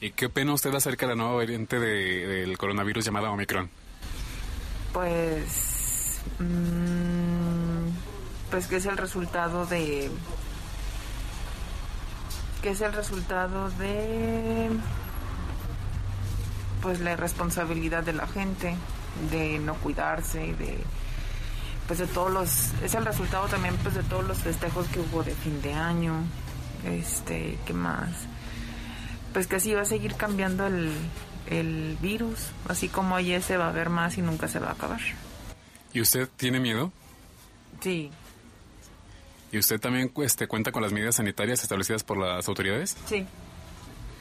Speaker 10: ¿Y qué opina usted acerca de la nueva variante del coronavirus llamada Omicron?
Speaker 13: Pues. Mm, pues que es el resultado de. que es el resultado de. pues la irresponsabilidad de la gente, de no cuidarse, de pues de todos los es el resultado también pues de todos los festejos que hubo de fin de año este qué más pues que así va a seguir cambiando el, virus, así como ayer se va a ver más y nunca se va a acabar.
Speaker 10: ¿Y usted tiene miedo?
Speaker 13: Sí.
Speaker 10: ¿Y usted también este, cuenta con las medidas sanitarias establecidas por las autoridades?
Speaker 13: Sí.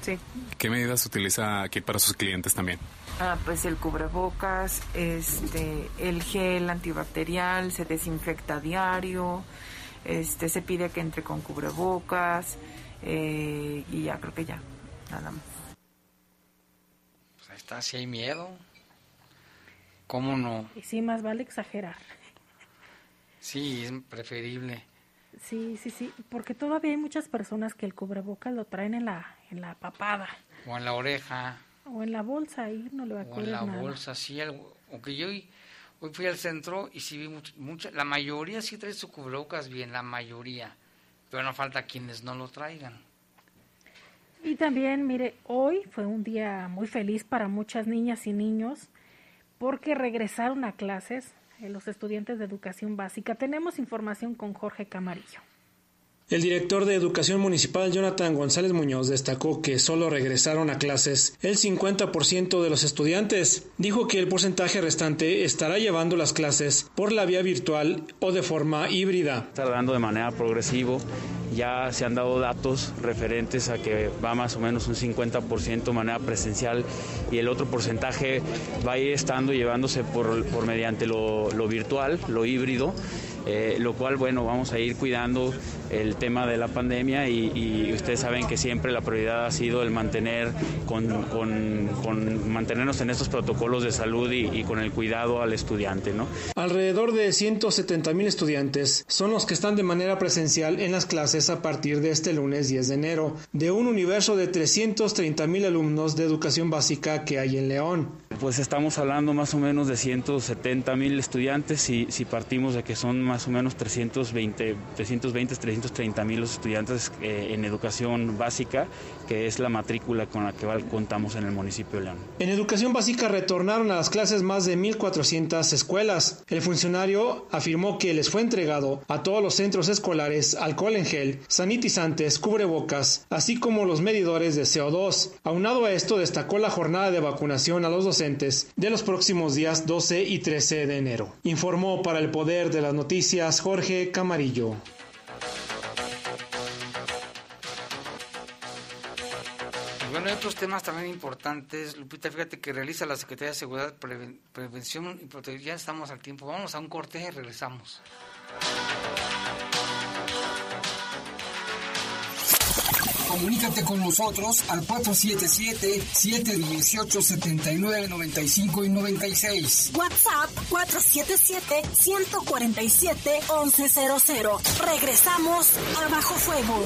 Speaker 13: Sí.
Speaker 10: ¿Qué medidas utiliza aquí para sus clientes también?
Speaker 13: Ah, pues el cubrebocas, este, el gel antibacterial, se desinfecta a diario, este, se pide que entre con cubrebocas eh, y ya creo que ya nada más.
Speaker 2: Pues ahí está, si hay miedo. ¿Cómo no?
Speaker 3: Y sí, más vale exagerar.
Speaker 2: Sí, es preferible.
Speaker 3: Sí, sí, sí, porque todavía hay muchas personas que el cubrebocas lo traen en la, en la papada.
Speaker 2: O en la oreja.
Speaker 3: O en la bolsa, ahí no le va a O
Speaker 2: en la bolsa, sí. Aunque yo hoy, fui al centro y sí vi mucha, la mayoría sí trae su cubrebocas bien, la mayoría. Pero no falta quienes no lo traigan.
Speaker 3: Y también, mire, hoy fue un día muy feliz para muchas niñas y niños porque regresaron a clases eh, los estudiantes de educación básica. Tenemos información con Jorge Camarillo.
Speaker 14: El director de Educación Municipal, Jonathan González Muñoz, destacó que solo regresaron a clases el 50% de los estudiantes. Dijo que el porcentaje restante estará llevando las clases por la vía virtual o de forma híbrida.
Speaker 15: Está dando de manera progresiva. Ya se han dado datos referentes a que va más o menos un 50% de manera presencial y el otro porcentaje va a ir estando llevándose por, por mediante lo, lo virtual, lo híbrido. Eh, lo cual, bueno, vamos a ir cuidando el tema de la pandemia y, y ustedes saben que siempre la prioridad ha sido el mantener con, con, con mantenernos en estos protocolos de salud y, y, con el cuidado al estudiante, ¿no?
Speaker 14: Alrededor de 170 mil estudiantes son los que están de manera presencial en las clases a partir de este lunes 10 de enero, de un universo de 330 mil alumnos de educación básica que hay en León.
Speaker 15: Pues estamos hablando más o menos de 170 mil estudiantes si, si partimos de que son más o menos 320, 320 330 mil los estudiantes eh, en educación básica, que es la matrícula con la que contamos en el municipio de León.
Speaker 14: En educación básica retornaron a las clases más de 1.400 escuelas. El funcionario afirmó que les fue entregado a todos los centros escolares alcohol en gel, sanitizantes, cubrebocas, así como los medidores de CO2. Aunado a esto, destacó la jornada de vacunación a los docentes de los próximos días 12 y 13 de enero. Informó para el Poder de las Noticias Jorge Camarillo.
Speaker 2: Bueno, hay otros temas también importantes. Lupita, fíjate que realiza la Secretaría de Seguridad, Preven Prevención y Protección. Ya estamos al tiempo. Vamos a un corte y regresamos.
Speaker 6: Comunícate con nosotros al 477-718-7995 y 96.
Speaker 1: WhatsApp 477-147-1100. Regresamos a Bajo Fuego.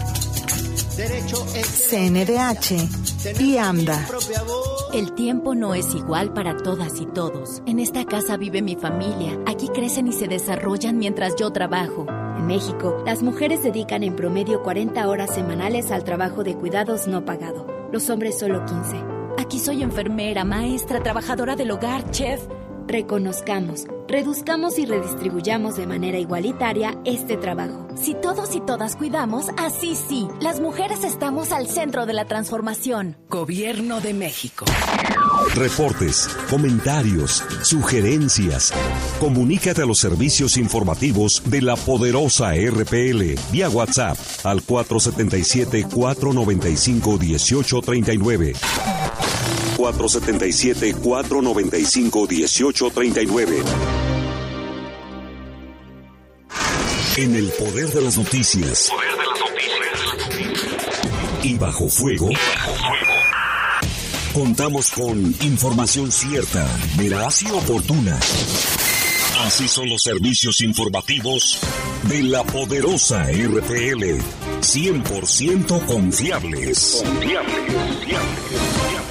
Speaker 16: CNDH y AMDA.
Speaker 17: El tiempo no es igual para todas y todos. En esta casa vive mi familia. Aquí crecen y se desarrollan mientras yo trabajo. En México, las mujeres dedican en promedio 40 horas semanales al trabajo de cuidados no pagado. Los hombres solo 15. Aquí soy enfermera, maestra, trabajadora del hogar, chef. Reconozcamos, reduzcamos y redistribuyamos de manera igualitaria este trabajo. Si todos y todas cuidamos, así sí, las mujeres estamos al centro de la transformación.
Speaker 18: Gobierno de México.
Speaker 5: Reportes, comentarios, sugerencias. Comunícate a los servicios informativos de la poderosa RPL vía WhatsApp al 477 495 1839. 477-495-1839. En el poder de las noticias. Poder de las noticias. Y bajo fuego. Y bajo fuego. Contamos con información cierta, veraz y oportuna. Así son los servicios informativos de la poderosa RPL. 100% confiables. Confiables, confiables.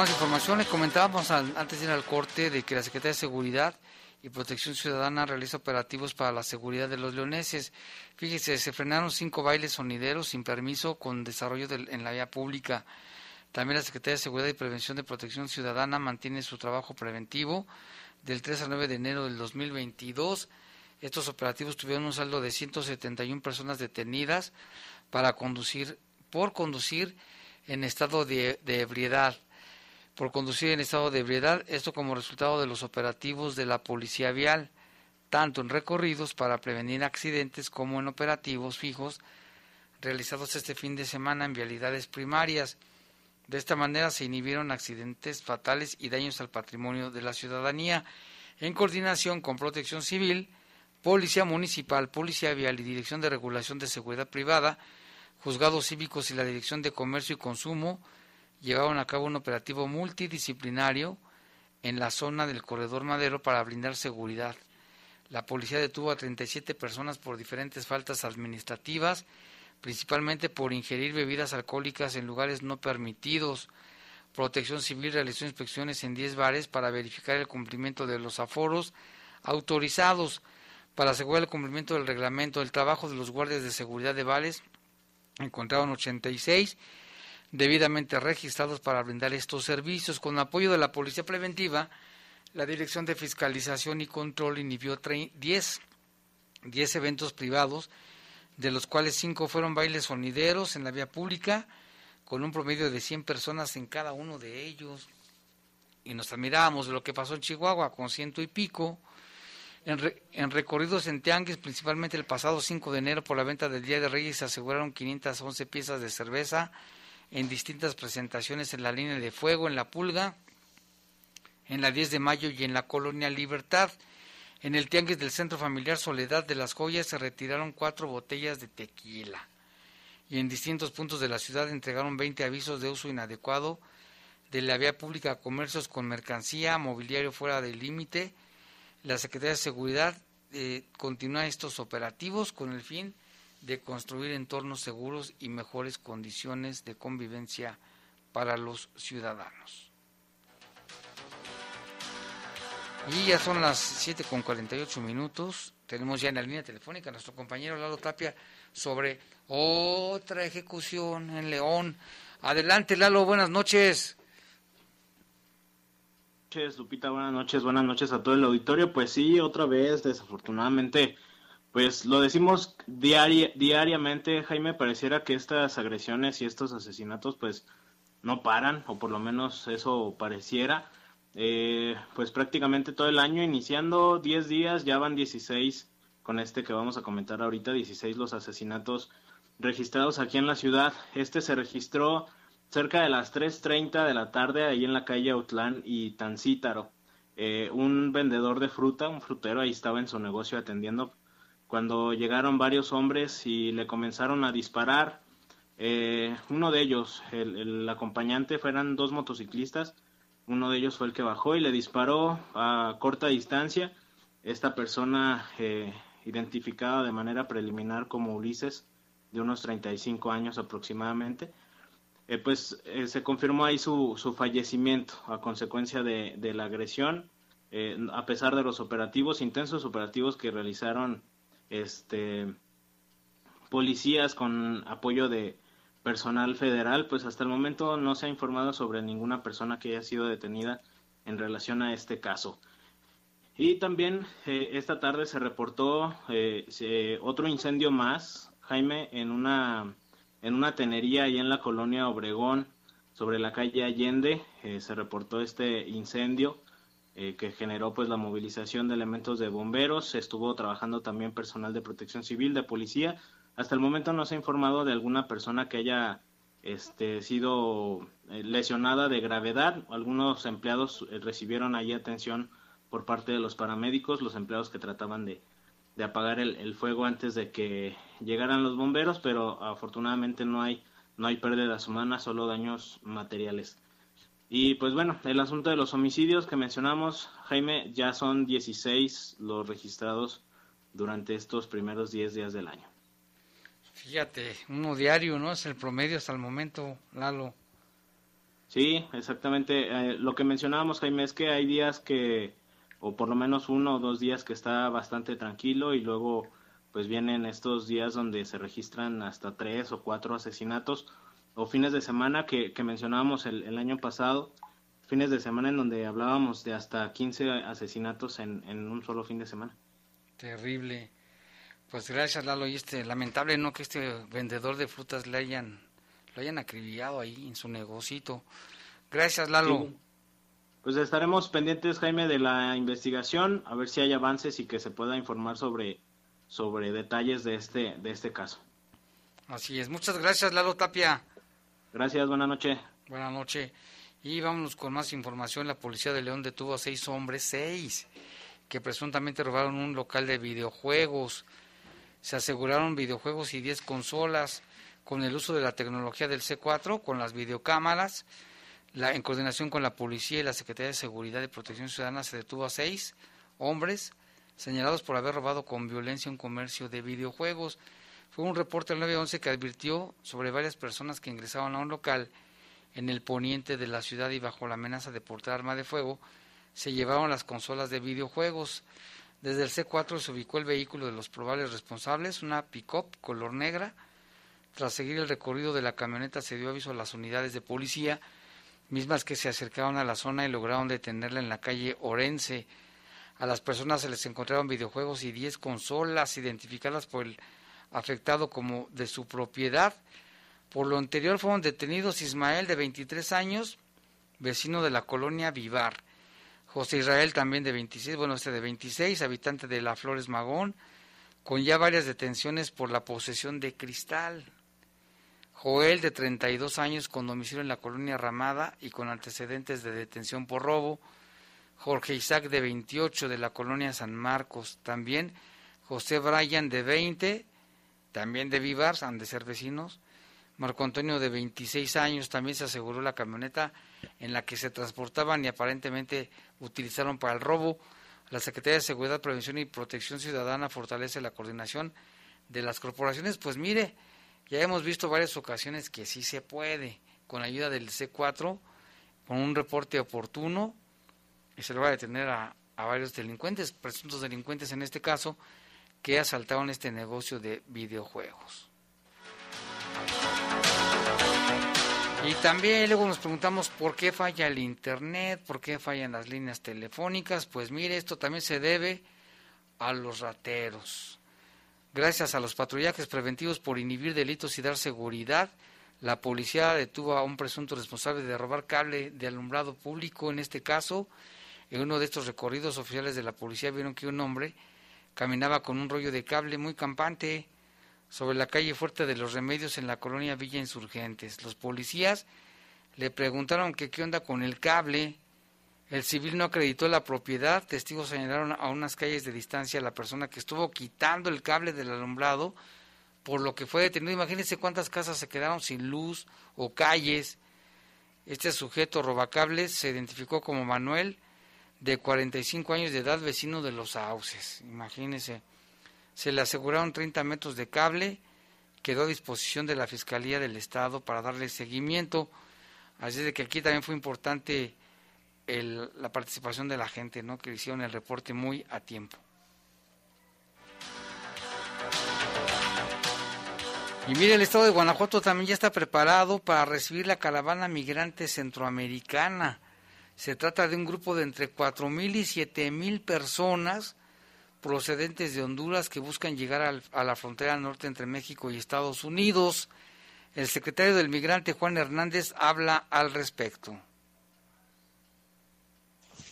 Speaker 2: Más información. Les comentábamos antes de ir al corte de que la Secretaría de Seguridad y Protección Ciudadana realiza operativos para la seguridad de los leoneses. Fíjese, se frenaron cinco bailes sonideros sin permiso con desarrollo en la vía pública. También la Secretaría de Seguridad y Prevención de Protección Ciudadana mantiene su trabajo preventivo del 3 al 9 de enero del 2022. Estos operativos tuvieron un saldo de 171 personas detenidas para conducir por conducir en estado de ebriedad. Por conducir en estado de ebriedad, esto como resultado de los operativos de la policía vial, tanto en recorridos para prevenir accidentes como en operativos fijos realizados este fin de semana en vialidades primarias. De esta manera se inhibieron accidentes fatales y daños al patrimonio de la ciudadanía, en coordinación con Protección Civil, Policía Municipal, Policía Vial y Dirección de Regulación de Seguridad Privada, Juzgados Cívicos y la Dirección de Comercio y Consumo llevaron a cabo un operativo multidisciplinario en la zona del Corredor Madero para brindar seguridad. La policía detuvo a 37 personas por diferentes faltas administrativas, principalmente por ingerir bebidas alcohólicas en lugares no permitidos. Protección Civil realizó inspecciones en 10 bares para verificar el cumplimiento de los aforos autorizados para asegurar el cumplimiento del reglamento. El trabajo de los guardias de seguridad de bares encontraron 86 debidamente registrados para brindar estos servicios. Con apoyo de la Policía Preventiva, la Dirección de Fiscalización y Control inhibió 10, 10 eventos privados, de los cuales 5 fueron bailes sonideros en la vía pública, con un promedio de 100 personas en cada uno de ellos. Y nos admirábamos de lo que pasó en Chihuahua, con ciento y pico. En, en, recorridos en Tianguis, principalmente el pasado 5 de enero por la venta del Día de Reyes, se aseguraron 511 piezas de cerveza en distintas presentaciones en la línea de fuego, en la Pulga, en la 10 de mayo y en la Colonia Libertad. En el Tianguis del Centro Familiar Soledad de las Joyas se retiraron cuatro botellas de tequila. Y en distintos puntos de la ciudad entregaron 20 avisos de uso inadecuado de la vía pública a comercios con mercancía, mobiliario fuera del límite. La Secretaría de Seguridad eh, continúa estos operativos con el fin de construir entornos seguros y mejores condiciones de convivencia para los ciudadanos. Y ya son las 7 con 48 minutos. Tenemos ya en la línea telefónica a nuestro compañero Lalo Tapia sobre otra ejecución en León. Adelante, Lalo, buenas noches.
Speaker 19: Buenas noches, Lupita, buenas noches, buenas noches a todo el auditorio. Pues sí, otra vez, desafortunadamente, pues lo decimos diariamente, Jaime, pareciera que estas agresiones y estos asesinatos pues no paran, o por lo menos eso pareciera. Eh, pues prácticamente todo el año, iniciando 10 días, ya van 16 con este que vamos a comentar ahorita, 16 los asesinatos registrados aquí en la ciudad. Este se registró cerca de las 3.30 de la tarde ahí en la calle Autlán y Tancítaro. Eh, un vendedor de fruta, un frutero, ahí estaba en su negocio atendiendo cuando llegaron varios hombres y le comenzaron a disparar. Eh, uno de ellos, el, acompañante, fueron dos motociclistas. Uno de ellos fue el que bajó y le disparó a corta distancia. Esta persona, eh, identificada de manera preliminar como Ulises, de unos 35 años aproximadamente, eh, pues se confirmó ahí su, su, fallecimiento a consecuencia de, de la agresión, a pesar de los operativos, intensos operativos que realizaron este policías con apoyo de personal federal, pues hasta el momento no se ha informado sobre ninguna persona que haya sido detenida en relación a este caso. Y también eh, esta tarde se reportó eh, otro incendio más, Jaime, en una, en una tenería ahí en la colonia Obregón, sobre la calle Allende, eh, se reportó este incendio. Eh, que generó pues la movilización de elementos de bomberos, estuvo trabajando también personal de protección civil, de policía. Hasta el momento no se ha informado de alguna persona que haya este, sido eh, lesionada de gravedad. Algunos empleados eh, recibieron allí atención por parte de los paramédicos, los empleados que trataban de, de apagar el, el, fuego antes de que llegaran los bomberos, pero afortunadamente no hay, no hay pérdidas humanas, solo daños materiales. Y pues bueno, el asunto de los homicidios que mencionamos, Jaime, ya son 16 los registrados durante estos primeros 10 días del año.
Speaker 2: Fíjate, uno diario, ¿no? Es el promedio hasta el momento, Lalo.
Speaker 19: Sí, exactamente. Eh, lo que mencionábamos, Jaime, es que hay días que, o por lo menos uno o dos días que está bastante tranquilo y luego pues vienen estos días donde se registran hasta tres o cuatro asesinatos o fines de semana que, mencionábamos el, año pasado, fines de semana en donde hablábamos de hasta 15 asesinatos en, un solo fin de semana.
Speaker 2: Terrible. Pues gracias Lalo y este lamentable no que este vendedor de frutas le hayan lo hayan acribillado ahí en su negocito. Gracias Lalo.
Speaker 19: Pues estaremos pendientes, Jaime, de la investigación, a ver si hay avances y que se pueda informar sobre, sobre detalles de este, de este caso.
Speaker 2: Así es. Muchas gracias, Lalo Tapia.
Speaker 19: Gracias, buenas noches.
Speaker 2: Buenas noches. Y vámonos con más información. La policía de León detuvo a seis hombres, seis, que presuntamente robaron un local de videojuegos. Se aseguraron videojuegos y diez consolas con el uso de la tecnología del C4, con las videocámaras. La, en coordinación con la policía y la Secretaría de Seguridad y Protección Ciudadana se detuvo a seis hombres señalados por haber robado con violencia un comercio de videojuegos. Fue un reporte del 911 que advirtió sobre varias personas que ingresaban a un local en el poniente de la ciudad y bajo la amenaza de portar arma de fuego, se llevaron las consolas de videojuegos. Desde el C4 se ubicó el vehículo de los probables responsables, una pick-up color negra. Tras seguir el recorrido de la camioneta se dio aviso a las unidades de policía, mismas que se acercaron a la zona y lograron detenerla en la calle Orense. A las personas se les encontraron videojuegos y 10 consolas identificadas por el afectado como de su propiedad. Por lo anterior fueron detenidos Ismael de 23 años, vecino de la colonia Vivar. José Israel también de 26, bueno, este de 26, habitante de La Flores Magón, con ya varias detenciones por la posesión de cristal. Joel de 32 años con domicilio en la colonia Ramada y con antecedentes de detención por robo. Jorge Isaac de 28 de la colonia San Marcos también. José Bryan de 20, también de Vivar, han de ser vecinos. Marco Antonio de 26 años también se aseguró la camioneta en la que se transportaban y aparentemente utilizaron para el robo. La Secretaría de Seguridad, Prevención y Protección Ciudadana fortalece la coordinación de las corporaciones. Pues mire, ya hemos visto varias ocasiones que sí se puede, con ayuda del C4, con un reporte oportuno, y se le va a detener a, a varios delincuentes, presuntos delincuentes en este caso, que asaltaron este negocio de videojuegos. Y también luego nos preguntamos por qué falla el Internet, por qué fallan las líneas telefónicas. Pues mire, esto también se debe a los rateros. Gracias a los patrullajes preventivos por inhibir delitos y dar seguridad, la policía detuvo a un presunto responsable de robar cable de alumbrado público. En este caso, en uno de estos recorridos oficiales de la policía vieron que un hombre caminaba con un rollo de cable muy campante sobre la calle Fuerte de los Remedios en la colonia Villa Insurgentes. Los policías le preguntaron qué onda con el cable. El civil no acreditó la propiedad. Testigos señalaron a unas calles de distancia a la persona que estuvo quitando el cable del alumbrado, por lo que fue detenido. Imagínense cuántas casas se quedaron sin luz o calles. Este sujeto robacables se identificó como Manuel, de 45 años de edad, vecino de los Sauces. Imagínense se le aseguraron 30 metros de cable, quedó a disposición de la Fiscalía del Estado para darle seguimiento. Así de que aquí también fue importante la participación de la gente, ¿no? que hicieron el reporte muy a tiempo. Y mire, el estado de Guanajuato también ya está preparado para recibir la caravana migrante centroamericana. Se trata de un grupo de entre 4.000 y 7.000 personas procedentes de Honduras que buscan llegar a la frontera norte entre México y Estados Unidos. El secretario del Migrante, Juan Hernández, habla al respecto.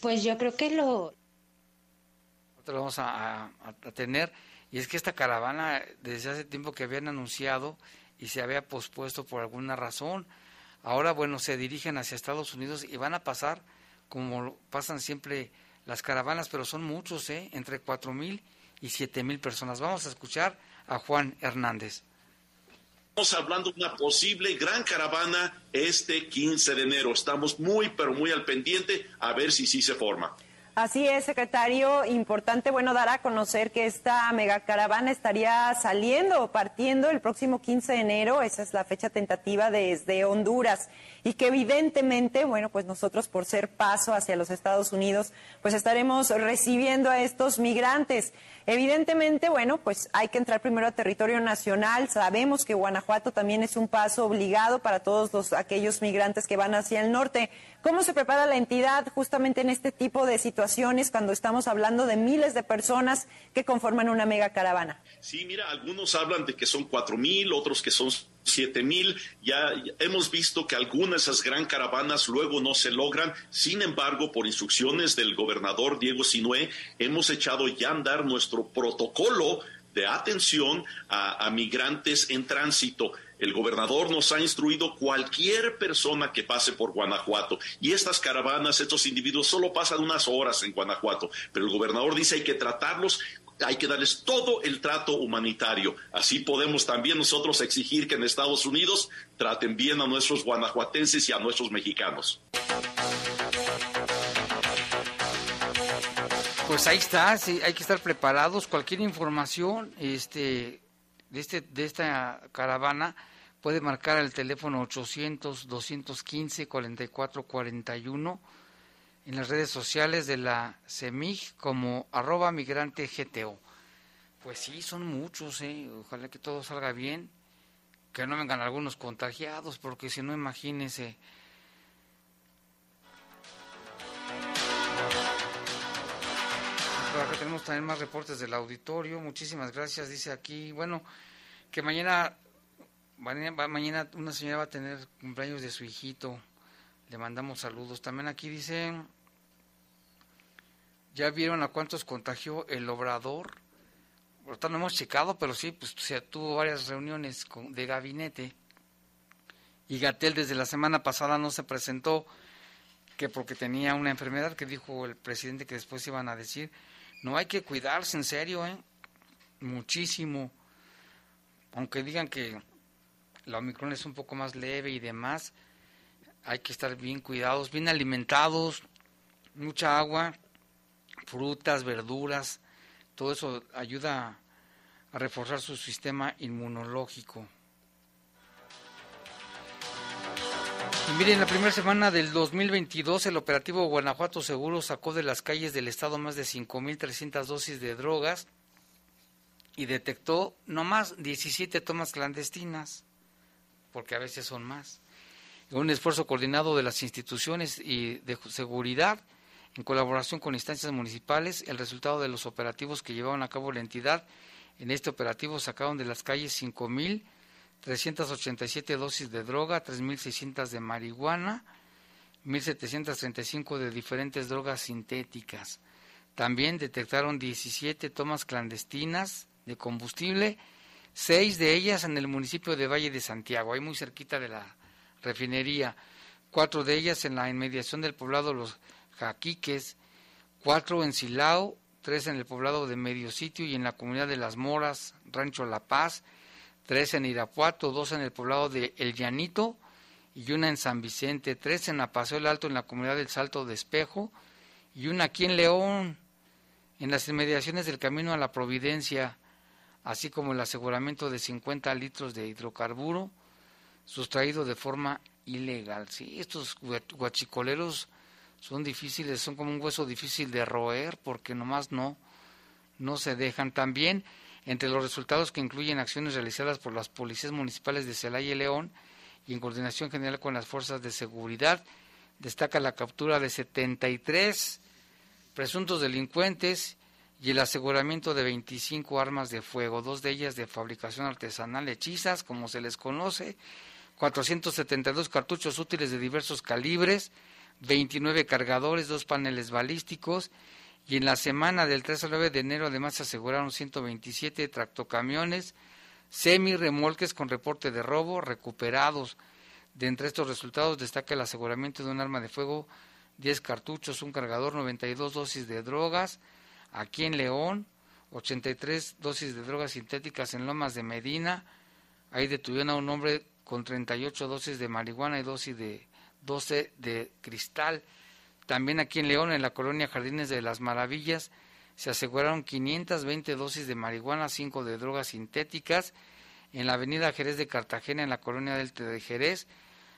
Speaker 20: Pues yo creo que lo...
Speaker 2: Lo vamos a, tener. Y es que esta caravana, desde hace tiempo que habían anunciado y se había pospuesto por alguna razón, ahora, bueno, se dirigen hacia Estados Unidos y van a pasar, como pasan siempre las caravanas, pero son muchos, ¿eh? entre cuatro mil y siete mil personas. Vamos a escuchar a Juan Hernández.
Speaker 21: Estamos hablando de una posible gran caravana este 15 de enero. Estamos muy, pero muy al pendiente a ver si sí se forma.
Speaker 22: Así es, secretario. Importante, bueno, dar a conocer que esta megacaravana estaría saliendo, partiendo el próximo 15 de enero. Esa es la fecha tentativa desde Honduras. Y que evidentemente, bueno, pues nosotros por ser paso hacia los Estados Unidos, pues estaremos recibiendo a estos migrantes. Evidentemente, bueno, pues hay que entrar primero a territorio nacional. Sabemos que Guanajuato también es un paso obligado para todos los, aquellos migrantes que van hacia el norte. ¿Cómo se prepara la entidad justamente en este tipo de situaciones cuando estamos hablando de miles de personas que conforman una mega caravana?
Speaker 21: Sí, mira, algunos hablan de que son cuatro mil, otros que son siete mil. Ya hemos visto que algunas de esas gran caravanas luego no se logran. Sin embargo, por instrucciones del gobernador Diego Sinué, hemos echado ya a andar nuestro protocolo de atención a, a migrantes en tránsito. El gobernador nos ha instruido cualquier persona que pase por Guanajuato. Y estas caravanas, estos individuos solo pasan unas horas en Guanajuato. Pero el gobernador dice hay que tratarlos hay que darles todo el trato humanitario. Así podemos también nosotros exigir que en Estados Unidos traten bien a nuestros guanajuatenses y a nuestros mexicanos.
Speaker 2: Pues ahí está, sí, hay que estar preparados. Cualquier información este, de, este, de esta caravana puede marcar el teléfono 800-215-4441 en las redes sociales de la CEMIG como arroba migrante GTO. Pues sí, son muchos, ¿eh? ojalá que todo salga bien, que no vengan algunos contagiados, porque si no, imagínense. Por acá tenemos también más reportes del auditorio, muchísimas gracias, dice aquí, bueno, que mañana, mañana una señora va a tener cumpleaños de su hijito, le mandamos saludos. También aquí dicen ¿Ya vieron a cuántos contagió el obrador? Ahorita no hemos checado, pero sí, pues se tuvo varias reuniones de gabinete. Y Gatel desde la semana pasada no se presentó, que porque tenía una enfermedad que dijo el presidente que después iban a decir. No hay que cuidarse, en serio, ¿eh? Muchísimo. Aunque digan que la Omicron es un poco más leve y demás, hay que estar bien cuidados, bien alimentados, mucha agua frutas, verduras, todo eso ayuda a reforzar su sistema inmunológico. Y miren, en la primera semana del 2022 el operativo Guanajuato Seguro sacó de las calles del estado más de 5.300 dosis de drogas y detectó no más 17 tomas clandestinas, porque a veces son más. Un esfuerzo coordinado de las instituciones y de seguridad en colaboración con instancias municipales, el resultado de los operativos que llevaron a cabo la entidad. En este operativo sacaron de las calles 5.387 dosis de droga, 3.600 de marihuana, 1.735 de diferentes drogas sintéticas. También detectaron 17 tomas clandestinas de combustible, seis de ellas en el municipio de Valle de Santiago, ahí muy cerquita de la refinería, cuatro de ellas en la inmediación del poblado Los Jaquiques, cuatro en Silao, tres en el poblado de Medio Sitio y en la comunidad de Las Moras, Rancho La Paz, tres en Irapuato, dos en el poblado de El Llanito y una en San Vicente, tres en Apaseo el Alto en la comunidad del Salto de Espejo y una aquí en León, en las inmediaciones del Camino a la Providencia, así como el aseguramiento de 50 litros de hidrocarburo sustraído de forma ilegal. Sí, estos guachicoleros son difíciles, son como un hueso difícil de roer porque nomás no, no se dejan. También entre los resultados que incluyen acciones realizadas por las policías municipales de Celaya y León y en coordinación general con las fuerzas de seguridad, destaca la captura de 73 presuntos delincuentes y el aseguramiento de 25 armas de fuego, dos de ellas de fabricación artesanal hechizas, como se les conoce, 472 cartuchos útiles de diversos calibres, 29 cargadores, dos paneles balísticos y en la semana del 3 al 9 de enero además se aseguraron 127 tractocamiones, semi-remolques con reporte de robo recuperados. De entre estos resultados destaca el aseguramiento de un arma de fuego, 10 cartuchos, un cargador, 92 dosis de drogas, aquí en León, 83 dosis de drogas sintéticas en Lomas de Medina, ahí detuvieron a un hombre con 38 dosis de marihuana y dosis de 12 de cristal. También aquí en León, en la colonia Jardines de las Maravillas, se aseguraron 520 dosis de marihuana, 5 de drogas sintéticas. En la avenida Jerez de Cartagena, en la colonia del de Jerez,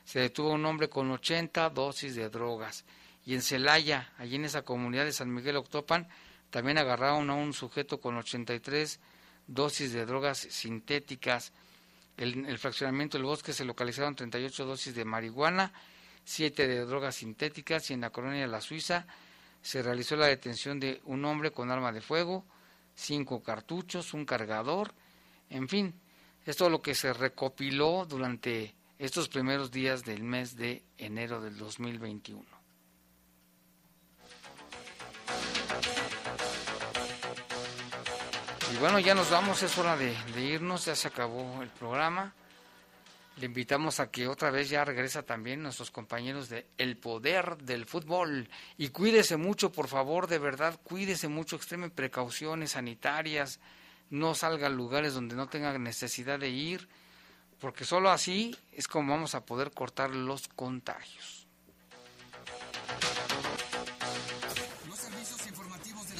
Speaker 2: se detuvo un hombre con 80 dosis de drogas. Y en Celaya, allí en esa comunidad de San Miguel Octopan, también agarraron a un sujeto con 83 dosis de drogas sintéticas. En el fraccionamiento del bosque se localizaron 38 dosis de marihuana siete de drogas sintéticas y en la colonia de La Suiza se realizó la detención de un hombre con arma de fuego, cinco cartuchos, un cargador, en fin, Es todo lo que se recopiló durante estos primeros días del mes de enero del 2021. Y bueno, ya nos vamos, es hora de, irnos, ya se acabó el programa. Le invitamos a que otra vez ya regresa también nuestros compañeros de El Poder del Fútbol. Y cuídese mucho, por favor, de verdad, cuídese mucho, extreme precauciones sanitarias, no salga a lugares donde no tenga necesidad de ir, porque solo así es como vamos a poder cortar los contagios.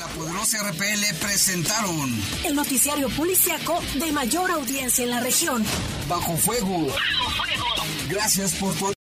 Speaker 6: La poderosa RPL presentaron
Speaker 1: el noticiario policiaco de mayor audiencia en la región.
Speaker 6: Bajo fuego. Bajo fuego. Gracias por tu